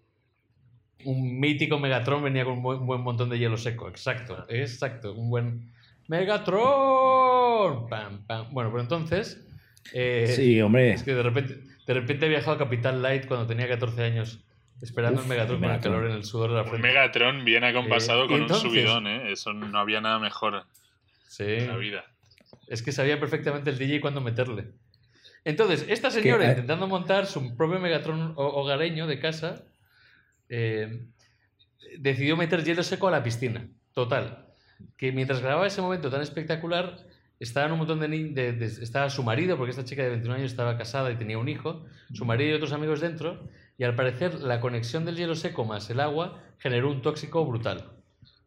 un mítico Megatron venía con un buen, buen montón de hielo seco. Exacto, exacto, un buen Megatron. Pam, pam. Bueno, pero entonces eh, Sí, hombre. es que de repente, de repente he viajado a Capital Light cuando tenía 14 años, esperando Uf, el Megatron con el calor en el sudor de la Un frente. Megatron bien acompasado Eh, y con entonces- un subidón, ¿eh? Eso no había nada mejor Sí. en la vida. Es que sabía perfectamente el DJ cuándo meterle. Entonces, esta señora intentando montar su propio Megatron ho- hogareño de casa, eh, decidió meter hielo seco a la piscina. Total. Que mientras grababa ese momento tan espectacular, estaban un montón de niños. estaba su marido, porque esta chica de 21 años estaba casada y tenía un hijo, su marido y otros amigos dentro, y al parecer la conexión del hielo seco más el agua generó un tóxico brutal.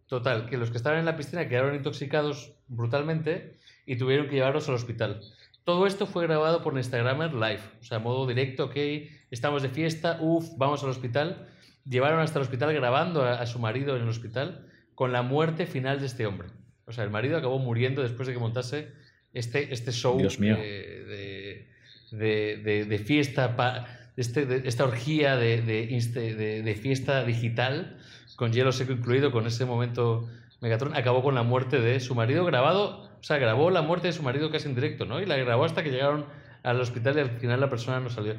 Total, que los que estaban en la piscina quedaron intoxicados brutalmente y tuvieron que llevarlos al hospital. Todo esto fue grabado por Instagramer live, o sea, modo directo, ok, estamos de fiesta, uff, vamos al hospital. Llevaron hasta el hospital grabando a, a su marido en el hospital con la muerte final de este hombre. O sea, el marido acabó muriendo después de que montase este, este show Dios mío. de, de- de- de fiesta, pa- este, de- esta orgía de, de inste- de- de fiesta digital con hielo seco incluido, con ese momento Megatron, acabó con la muerte de su marido grabado, o sea, grabó la muerte de su marido casi en directo, ¿no? Y la grabó hasta que llegaron al hospital y al final la persona no salió.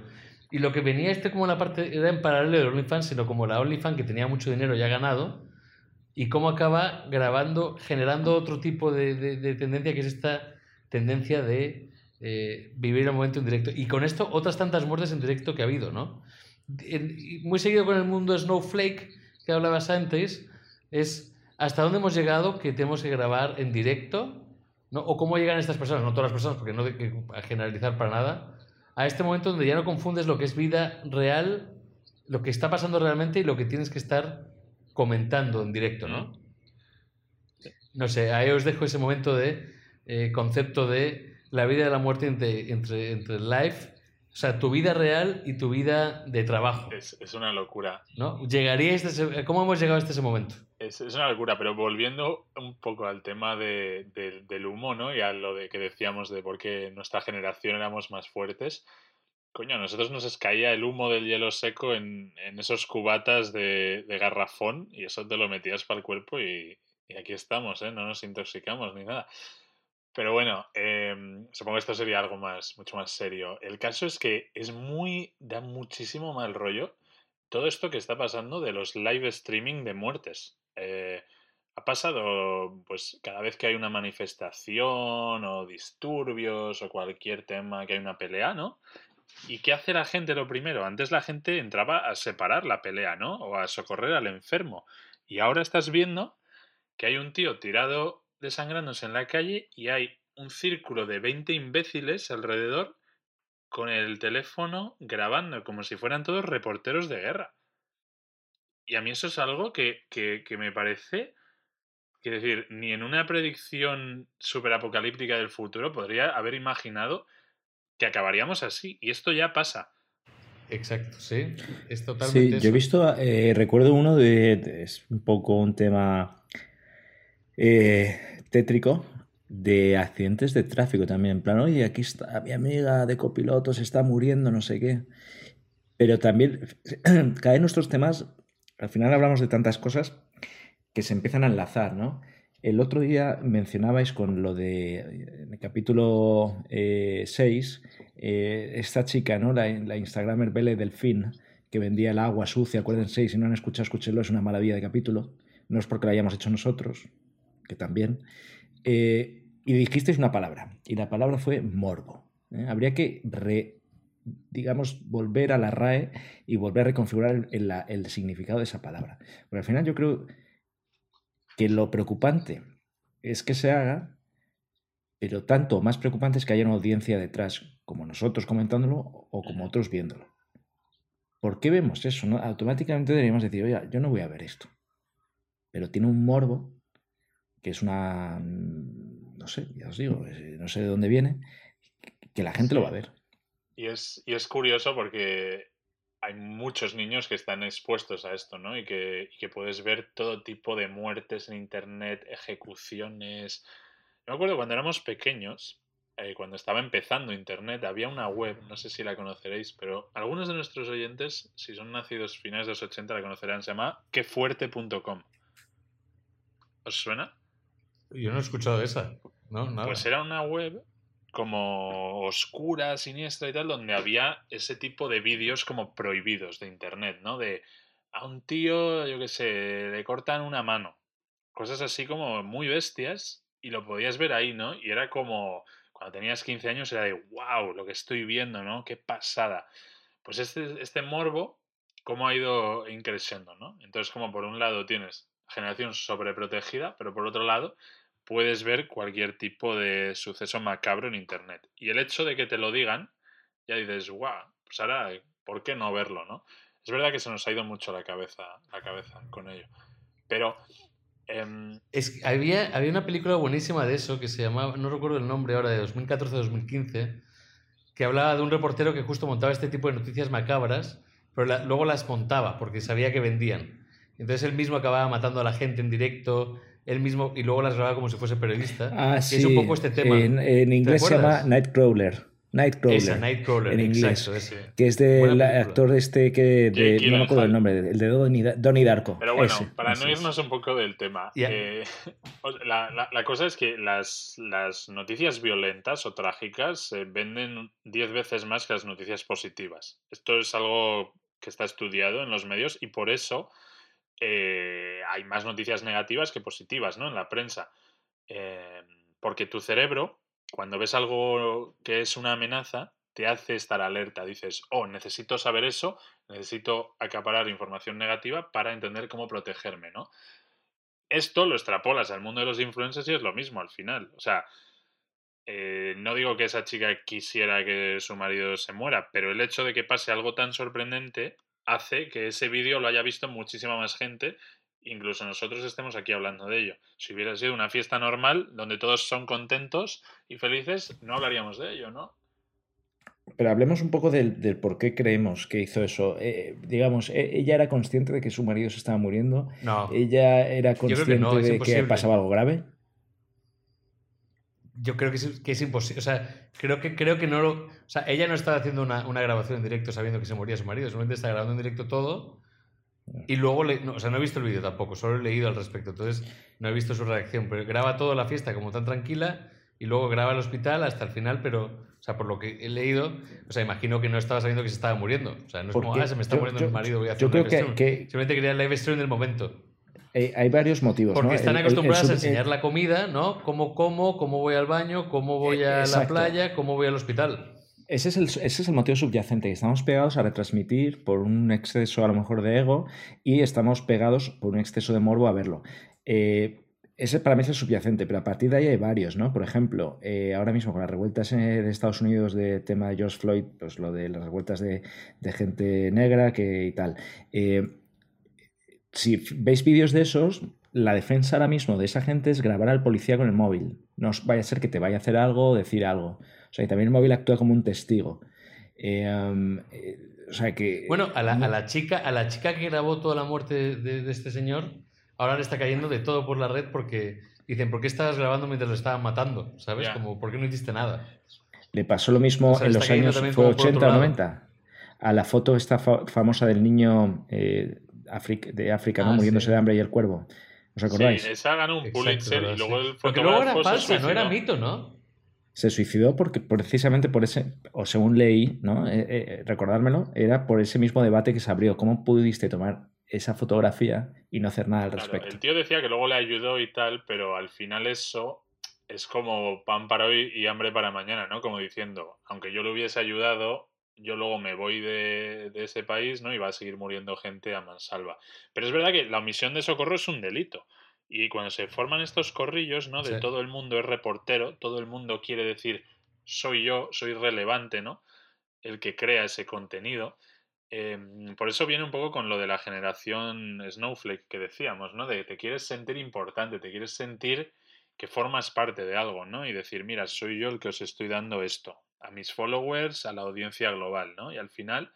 Y lo que venía este como la parte, era en paralelo de OnlyFans, sino como la OnlyFans que tenía mucho dinero ya ganado, y cómo acaba grabando, generando otro tipo de, de- de tendencia, que es esta tendencia de eh, vivir el momento en directo. Y con esto, otras tantas muertes en directo que ha habido, ¿no? Muy seguido con el mundo Snowflake, que hablabas antes, es hasta dónde hemos llegado que tenemos que grabar en directo, ¿no? O cómo llegan estas personas, no todas las personas, porque no hay que generalizar para nada, a este momento donde ya no confundes lo que es vida real, lo que está pasando realmente y lo que tienes que estar comentando en directo, ¿no? No sé, ahí os dejo ese momento de eh, concepto de la vida y la muerte entre, entre, entre live, o sea, tu vida real y tu vida de trabajo, Es, es una locura. ¿no? ¿Llegaríais a ese- ¿Cómo hemos llegado hasta ese momento? Es, es una locura, pero volviendo un poco al tema de- del- del humo, ¿no? Y a lo de que decíamos de por qué nuestra generación éramos más fuertes. Coño, a nosotros nos caía el humo del hielo seco en, en esos cubatas de, de garrafón y eso te lo metías para el cuerpo y, y aquí estamos, ¿eh? No nos intoxicamos ni nada. Pero bueno, em, supongo que esto sería algo más, mucho más serio. El caso es que es muy, da muchísimo mal rollo todo esto que está pasando de los live streaming de muertes. Eh, ha pasado, pues, cada vez que hay una manifestación o disturbios o cualquier tema que hay una pelea, ¿no? ¿Y qué hace la gente lo primero? Antes la gente entraba a separar la pelea, ¿no? O a socorrer al enfermo. Y ahora estás viendo que hay un tío tirado desangrándose en la calle y hay un círculo de 20 imbéciles alrededor con el teléfono grabando, como si fueran todos reporteros de guerra. Y a mí eso es algo que, que, que me parece, quiero decir, ni en una predicción superapocalíptica del futuro podría haber imaginado que acabaríamos así. Y esto ya pasa. Exacto, sí. Es totalmente. Sí, yo he visto, eh, recuerdo uno de, de- Es un poco un tema eh, tétrico de accidentes de tráfico también. En plan, oye, aquí está mi amiga de copiloto, se está muriendo, no sé qué. Pero también, vez nuestros temas, al final hablamos de tantas cosas que se empiezan a enlazar, ¿no? El otro día mencionabais con lo de, capítulo 6, esta chica, ¿no? La, la Instagramer Belle Delfín, que vendía el agua sucia, acuérdense, y si no han escuchado, escúchenlo, es una maravilla de capítulo. No es porque lo hayamos hecho nosotros, que también. Eh, y dijisteis una palabra, y la palabra fue morbo. ¿eh? Habría que, re, digamos, volver a la RAE y volver a reconfigurar el, el, el significado de esa palabra. Porque al final yo creo que lo preocupante es que se haga, pero tanto más preocupante es que haya una audiencia detrás, como nosotros comentándolo o como otros viéndolo. ¿Por qué vemos eso? No? Automáticamente deberíamos decir, oye, yo no voy a ver esto. Pero tiene un morbo, que es una, no sé, ya os digo, no sé de dónde viene, que la gente lo va a ver. Y es, y es curioso porque hay muchos niños que están expuestos a esto, ¿no? Y que, y que puedes ver todo tipo de muertes en internet, ejecuciones. Yo me acuerdo cuando éramos pequeños, eh, cuando estaba empezando internet, había una web, no sé si la conoceréis, pero algunos de nuestros oyentes, si son nacidos finales de los 80, la conocerán, se llama quefuerte.com. ¿Os suena? Yo no he escuchado esa. No, nada. Pues era una web como oscura, siniestra y tal, donde había ese tipo de vídeos como prohibidos de internet, ¿no? De a un tío, yo qué sé, le cortan una mano. Cosas así como muy bestias y lo podías ver ahí, ¿no? Y era como, cuando tenías 15 años era de, wow, lo que estoy viendo, ¿no? Qué pasada. Pues este, este morbo, cómo ha ido increciendo, ¿no? Entonces, como por un lado tienes generación sobreprotegida, pero por otro lado puedes ver cualquier tipo de suceso macabro en Internet. Y el hecho de que te lo digan, ya dices, guau, pues ahora, ¿por qué no verlo, no? Es verdad que se nos ha ido mucho la cabeza, la cabeza con ello. Pero... Eh, que había, había una película buenísima de eso que se llamaba, no recuerdo el nombre ahora, de 2014-2015, que hablaba de un reportero que justo montaba este tipo de noticias macabras, pero luego las montaba porque sabía que vendían. Entonces él mismo acababa matando a la gente en directo, él mismo, y luego las grababa como si fuese periodista. Ah, que sí. es un poco este tema. En, en inglés se llama Nightcrawler. Nightcrawler. Esa, Nightcrawler, en inglés. exacto, ese. Que es del actor este que. De, no me acuerdo el nombre, el de Donnie, Donnie Darko. Pero bueno, Ese, para ese no irnos un poco del tema, eh, la, la- la cosa es que las, las noticias violentas o trágicas se venden 10 veces más que las noticias positivas. Esto es algo que está estudiado en los medios y por eso eh, hay más noticias negativas que positivas ¿no? en la prensa. Eh, porque tu cerebro, cuando ves algo que es una amenaza, te hace estar alerta. Dices, oh, necesito saber eso, necesito acaparar información negativa para entender cómo protegerme, ¿no? Esto lo extrapolas al mundo de los influencers y es lo mismo al final. O sea, eh, no digo que esa chica quisiera que su marido se muera, pero el hecho de que pase algo tan sorprendente hace que ese vídeo lo haya visto muchísima más gente, incluso nosotros estemos aquí hablando de ello. Si hubiera sido una fiesta normal, donde todos son contentos y felices, no hablaríamos de ello, ¿no? Pero hablemos un poco del, del por qué creemos que hizo eso. Eh, digamos, e- ella era consciente de que su marido se estaba muriendo. No, Ella era consciente no, es de que pasaba algo grave. Yo creo que es, que es imposible. O sea, creo que, creo que no lo. O sea, ella no estaba haciendo una, una grabación en directo sabiendo que se moría su marido, solamente está grabando en directo todo. Y luego, le, no, o sea, no he visto el vídeo tampoco, solo he leído al respecto, entonces no he visto su reacción. Pero graba toda la fiesta como tan tranquila y luego graba el hospital hasta el final, pero, o sea, por lo que he leído, o sea, imagino que no estaba sabiendo que se estaba muriendo. O sea, no es como, ah, se me está yo- muriendo yo- el marido, voy a hacer Yo creo live que, que, Simplemente quería el live stream del momento. Eh, hay varios motivos. Porque ¿no? están El- el- el acostumbradas a enseñar eh, la comida, ¿no? Cómo como, cómo voy al baño, cómo voy a la playa, cómo voy al hospital. Ese es, el, ese es el motivo subyacente, que estamos pegados a retransmitir por un exceso a lo mejor de ego y estamos pegados por un exceso de morbo a verlo. Eh, ese para mí es el subyacente, pero a partir de ahí hay varios, ¿no? Por ejemplo, eh, ahora mismo con las revueltas de Estados Unidos de tema de George Floyd, pues lo de las revueltas de, gente negra que, y tal. Eh, si veis vídeos de esos, la defensa ahora mismo de esa gente es grabar al policía con el móvil. No vaya a ser que te vaya a hacer algo o decir algo. O sea, y también el móvil actúa como un testigo. Um, o sea que. Bueno, a la, chica, a la chica que grabó toda la muerte de este señor ahora le está cayendo de todo por la red porque dicen, ¿por qué estabas grabando mientras lo estaban matando? ¿Sabes? Como, ¿por qué no hiciste nada? Le pasó lo mismo en los años, fue 80 o 90. A la foto esta famosa del niño eh, de África, ¿no? Ah, muriéndose de hambre y el cuervo. ¿Os acordáis? Sí, esa ganó un Pulitzer y luego el Porque luego era falsa, no era mito, ¿no? Se suicidó porque precisamente por ese, o según leí, ¿no? Eh, eh, recordármelo, era por ese mismo debate que se abrió. ¿Cómo pudiste tomar esa fotografía y no hacer nada al respecto. El tío decía que luego le ayudó y tal, pero al final eso es como pan para hoy y hambre para mañana, ¿no? Como diciendo, aunque yo le hubiese ayudado, yo luego me voy de, ese país, ¿no? Y va a seguir muriendo gente a mansalva. Pero es verdad que la omisión de socorro es un delito. Y cuando se forman estos corrillos, ¿no? De todo el mundo es reportero, todo el mundo quiere decir, soy yo, soy relevante, ¿no? El que crea ese contenido Em, por eso viene un poco con lo de la generación Snowflake que decíamos, ¿no? De te quieres sentir importante, te quieres sentir que formas parte de algo, ¿no? Y decir, mira, soy yo el que os estoy dando esto, a mis followers, a la audiencia global, ¿no? Y al final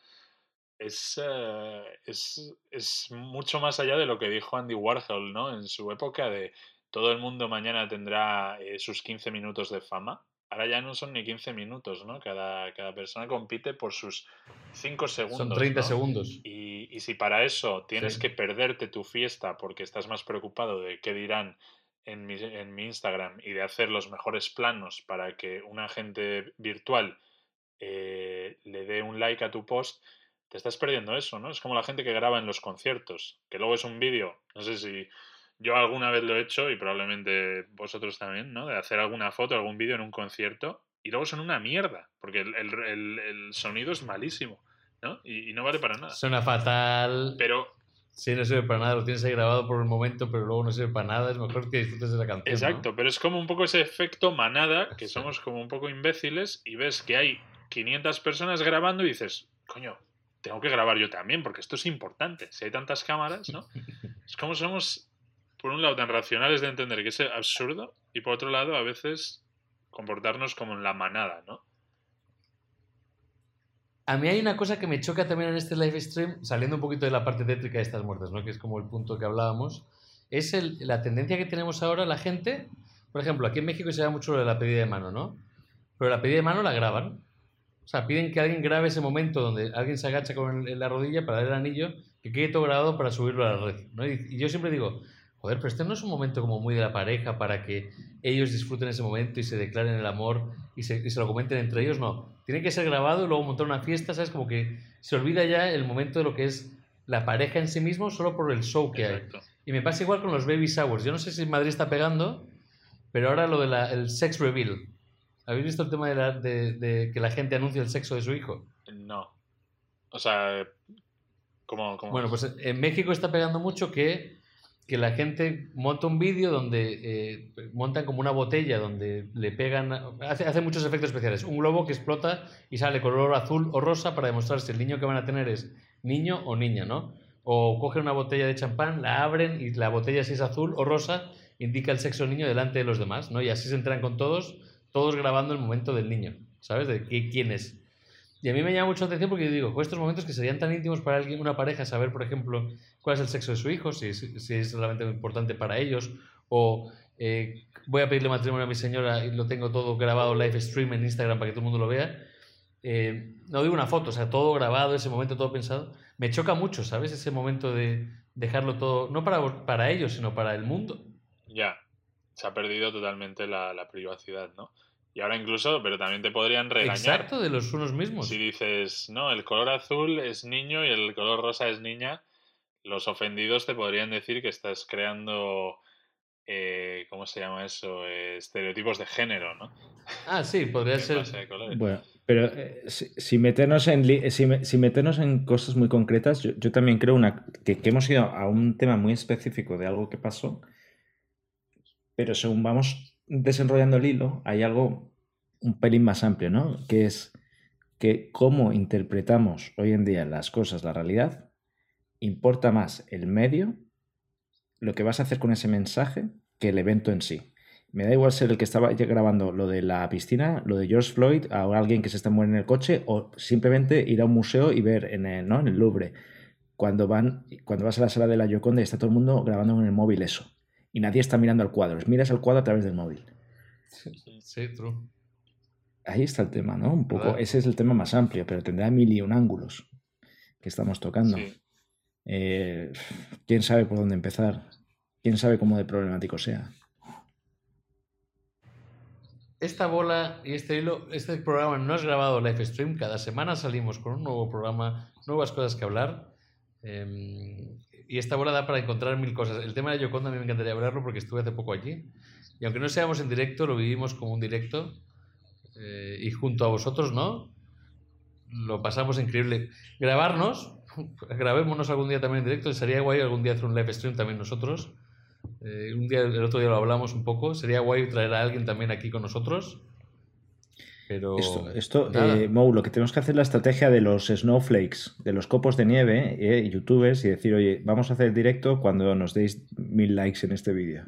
es, eh, es, es mucho más allá de lo que dijo Andy Warhol, ¿no? En su época de todo el mundo mañana tendrá eh, sus 15 minutos de fama ahora ya no son ni 15 minutos, ¿no? Cada, cada persona compite por sus 5 segundos. Son 30 segundos. Y, si para eso tienes que perderte tu fiesta porque estás más preocupado de qué dirán en mi, en mi Instagram y de hacer los mejores planos para que un agente virtual eh, le dé un like a tu post, te estás perdiendo eso, ¿no? Es como la gente que graba en los conciertos, que luego es un vídeo, no sé si yo alguna vez lo he hecho y probablemente vosotros también, ¿no? De hacer alguna foto, algún vídeo en un concierto y luego son una mierda, porque el, sonido es malísimo, ¿no? Y, no vale para nada. Suena fatal. Pero... Sí, no sirve para nada, lo tienes ahí grabado por un momento, pero luego no sirve para nada, es mejor que disfrutes de la canción. Exacto, pero es como un poco ese efecto manada, que somos como un poco imbéciles y ves que hay 500 personas grabando y dices, coño, tengo que grabar yo también, porque esto es importante. Si hay tantas cámaras, ¿no? Es como somos por un lado, tan racionales de entender que es absurdo y por otro lado, a veces comportarnos como en la manada, ¿no? A mí hay una cosa que me choca también en este live stream, saliendo un poquito de la parte tétrica de estas muertes, ¿no? que es como el punto que hablábamos, es la tendencia que tenemos ahora la gente. Por ejemplo, aquí en México se da mucho de la pedida de mano, ¿no? Pero la pedida de mano la graban. O sea, piden que alguien grabe ese momento donde alguien se agacha con la rodilla para dar el anillo, que quede todo grabado para subirlo a la red. ¿no? y yo siempre digo, joder, pero este no es un momento como muy de la pareja para que ellos disfruten ese momento y se declaren el amor y se, lo comenten entre ellos, no. Tiene que ser grabado y luego montar una fiesta, ¿sabes? Como que se olvida ya el momento de lo que es la pareja en sí mismo solo por el show que hay. Y me pasa igual con los baby showers. Yo no sé si Madrid está pegando, pero ahora lo del sex reveal. ¿Habéis visto el tema de, de, que la gente anuncia el sexo de su hijo? No. O sea, ¿cómo, cómo Bueno, pues en México está pegando mucho que que la gente monta un vídeo donde eh, montan como una botella donde le pegan, hace, hace, muchos efectos especiales. Un globo que explota y sale color azul o rosa para demostrar si el niño que van a tener es niño o niña, ¿no? O cogen una botella de champán, la abren y la botella si es azul o rosa indica el sexo niño delante de los demás, ¿no? Y así se entran con todos, todos grabando el momento del niño, ¿sabes? De quién es. Y a mí me llama mucho la atención porque yo digo, estos momentos que serían tan íntimos para alguien, una pareja, saber, por ejemplo, cuál es el sexo de su hijo, si, es realmente importante para ellos, o eh, voy a pedirle matrimonio a mi señora y lo tengo todo grabado live stream en Instagram para que todo el mundo lo vea. Eh, no digo una foto, o sea, todo grabado, ese momento todo pensado. Me choca mucho, ¿sabes? Ese momento de dejarlo todo, no para, para ellos, sino para el mundo. Ya, se ha perdido totalmente la privacidad, ¿no? Y ahora incluso, pero también te podrían regañar. Exacto, de los unos mismos. Si dices, no, el color azul es niño y el color rosa es niña, los ofendidos te podrían decir que estás creando, eh, ¿cómo se llama eso? Eh, estereotipos de género, ¿no? Ah, sí, podría ser. Bueno, pero eh, si, meternos en, si, meternos en cosas muy concretas, yo, también creo una, que, que hemos ido a un tema muy específico de algo que pasó Pero según vamos desenrollando el hilo, hay algo un pelín más amplio, ¿no? Que es que cómo interpretamos hoy en día las cosas, la realidad, importa más el medio, lo que vas a hacer con ese mensaje, que el evento en sí. Me da igual ser el que estaba grabando lo de la piscina, lo de George Floyd, a alguien que se está muriendo en el coche, o simplemente ir a un museo y ver en el, ¿no? en el Louvre. Cuando, van, cuando vas a la sala de la Yoconda y está todo el mundo grabando en el móvil eso. Y nadie está mirando al cuadro. Miras al cuadro a través del móvil. Sí, true ahí está el tema, ¿no? Un poco, ese es el tema más amplio, pero tendrá mil y un ángulos que estamos tocando. Eh, ¿Quién sabe por dónde empezar? ¿Quién sabe cómo de problemático sea? Esta bola y este hilo, este programa no es grabado live stream, cada semana salimos con un nuevo programa, nuevas cosas que hablar. Em, y esta bola da para encontrar mil cosas. El tema de Yoconda a mí me encantaría hablarlo porque estuve hace poco allí. Y aunque no seamos en directo, lo vivimos como un directo. Eh, y junto a vosotros, ¿no? Lo pasamos increíble. Grabarnos, grabémonos algún día también en directo, sería guay algún día hacer un live stream también nosotros. Eh, un día, el otro día lo hablamos un poco, sería guay traer a alguien también aquí con nosotros. Pero esto, eh, Mou, lo que tenemos que hacer es la estrategia de los snowflakes, de los copos de nieve, eh, youtubers, y decir, oye, vamos a hacer el directo cuando nos deis mil likes en este vídeo.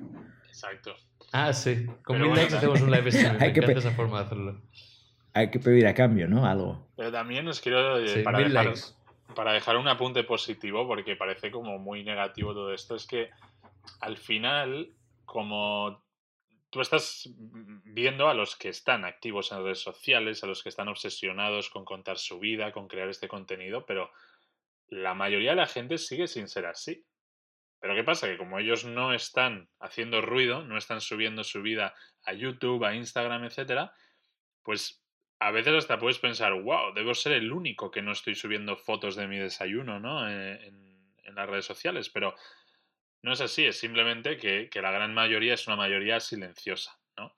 Exacto. Ah, sí. Con mil likes hacemos un live stream. hay que esa forma de hacerlo. Hay que pedir a cambio, ¿no? Algo. Pero también os quiero. Eh, para, dejar, para dejar un apunte positivo, porque parece como muy negativo todo esto, es que al final, como tú estás viendo a los que están activos en redes sociales, a los que están obsesionados con contar su vida, con crear este contenido, pero la mayoría de la gente sigue sin ser así. Pero ¿qué pasa? Que como ellos no están haciendo ruido, no están subiendo su vida a YouTube, a Instagram, etcétera, pues a veces hasta puedes pensar, wow, debo ser el único que no estoy subiendo fotos de mi desayuno, ¿no? Eh, en, las redes sociales. Pero no es así, es simplemente que, que, la gran mayoría es una mayoría silenciosa, ¿no?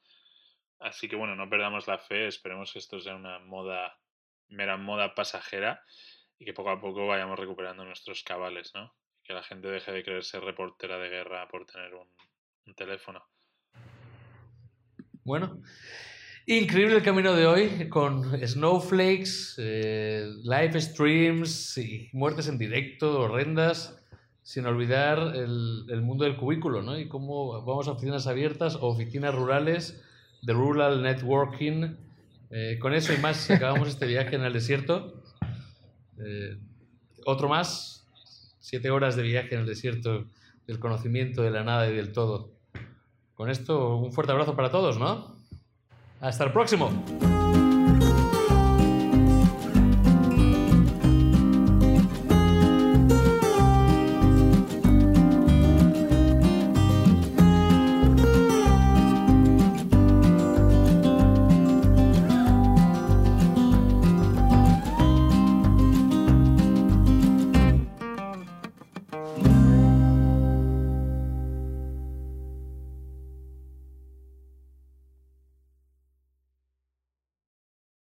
Así que bueno, no perdamos la fe, esperemos que esto sea una moda, mera moda pasajera y que poco a poco vayamos recuperando nuestros cabales, ¿no? que la gente deje de creerse reportera de guerra por tener un, teléfono. Bueno, increíble el camino de hoy con snowflakes, eh, live streams y muertes en directo horrendas, sin olvidar el, mundo del cubículo, ¿no? Y cómo vamos a oficinas abiertas o oficinas rurales de rural networking. Eh, con eso y más acabamos este viaje en el desierto. Eh, otro más, Siete horas de viaje en el desierto del conocimiento, de la nada y del todo. Con esto, un fuerte abrazo para todos, ¿no? Hasta el próximo.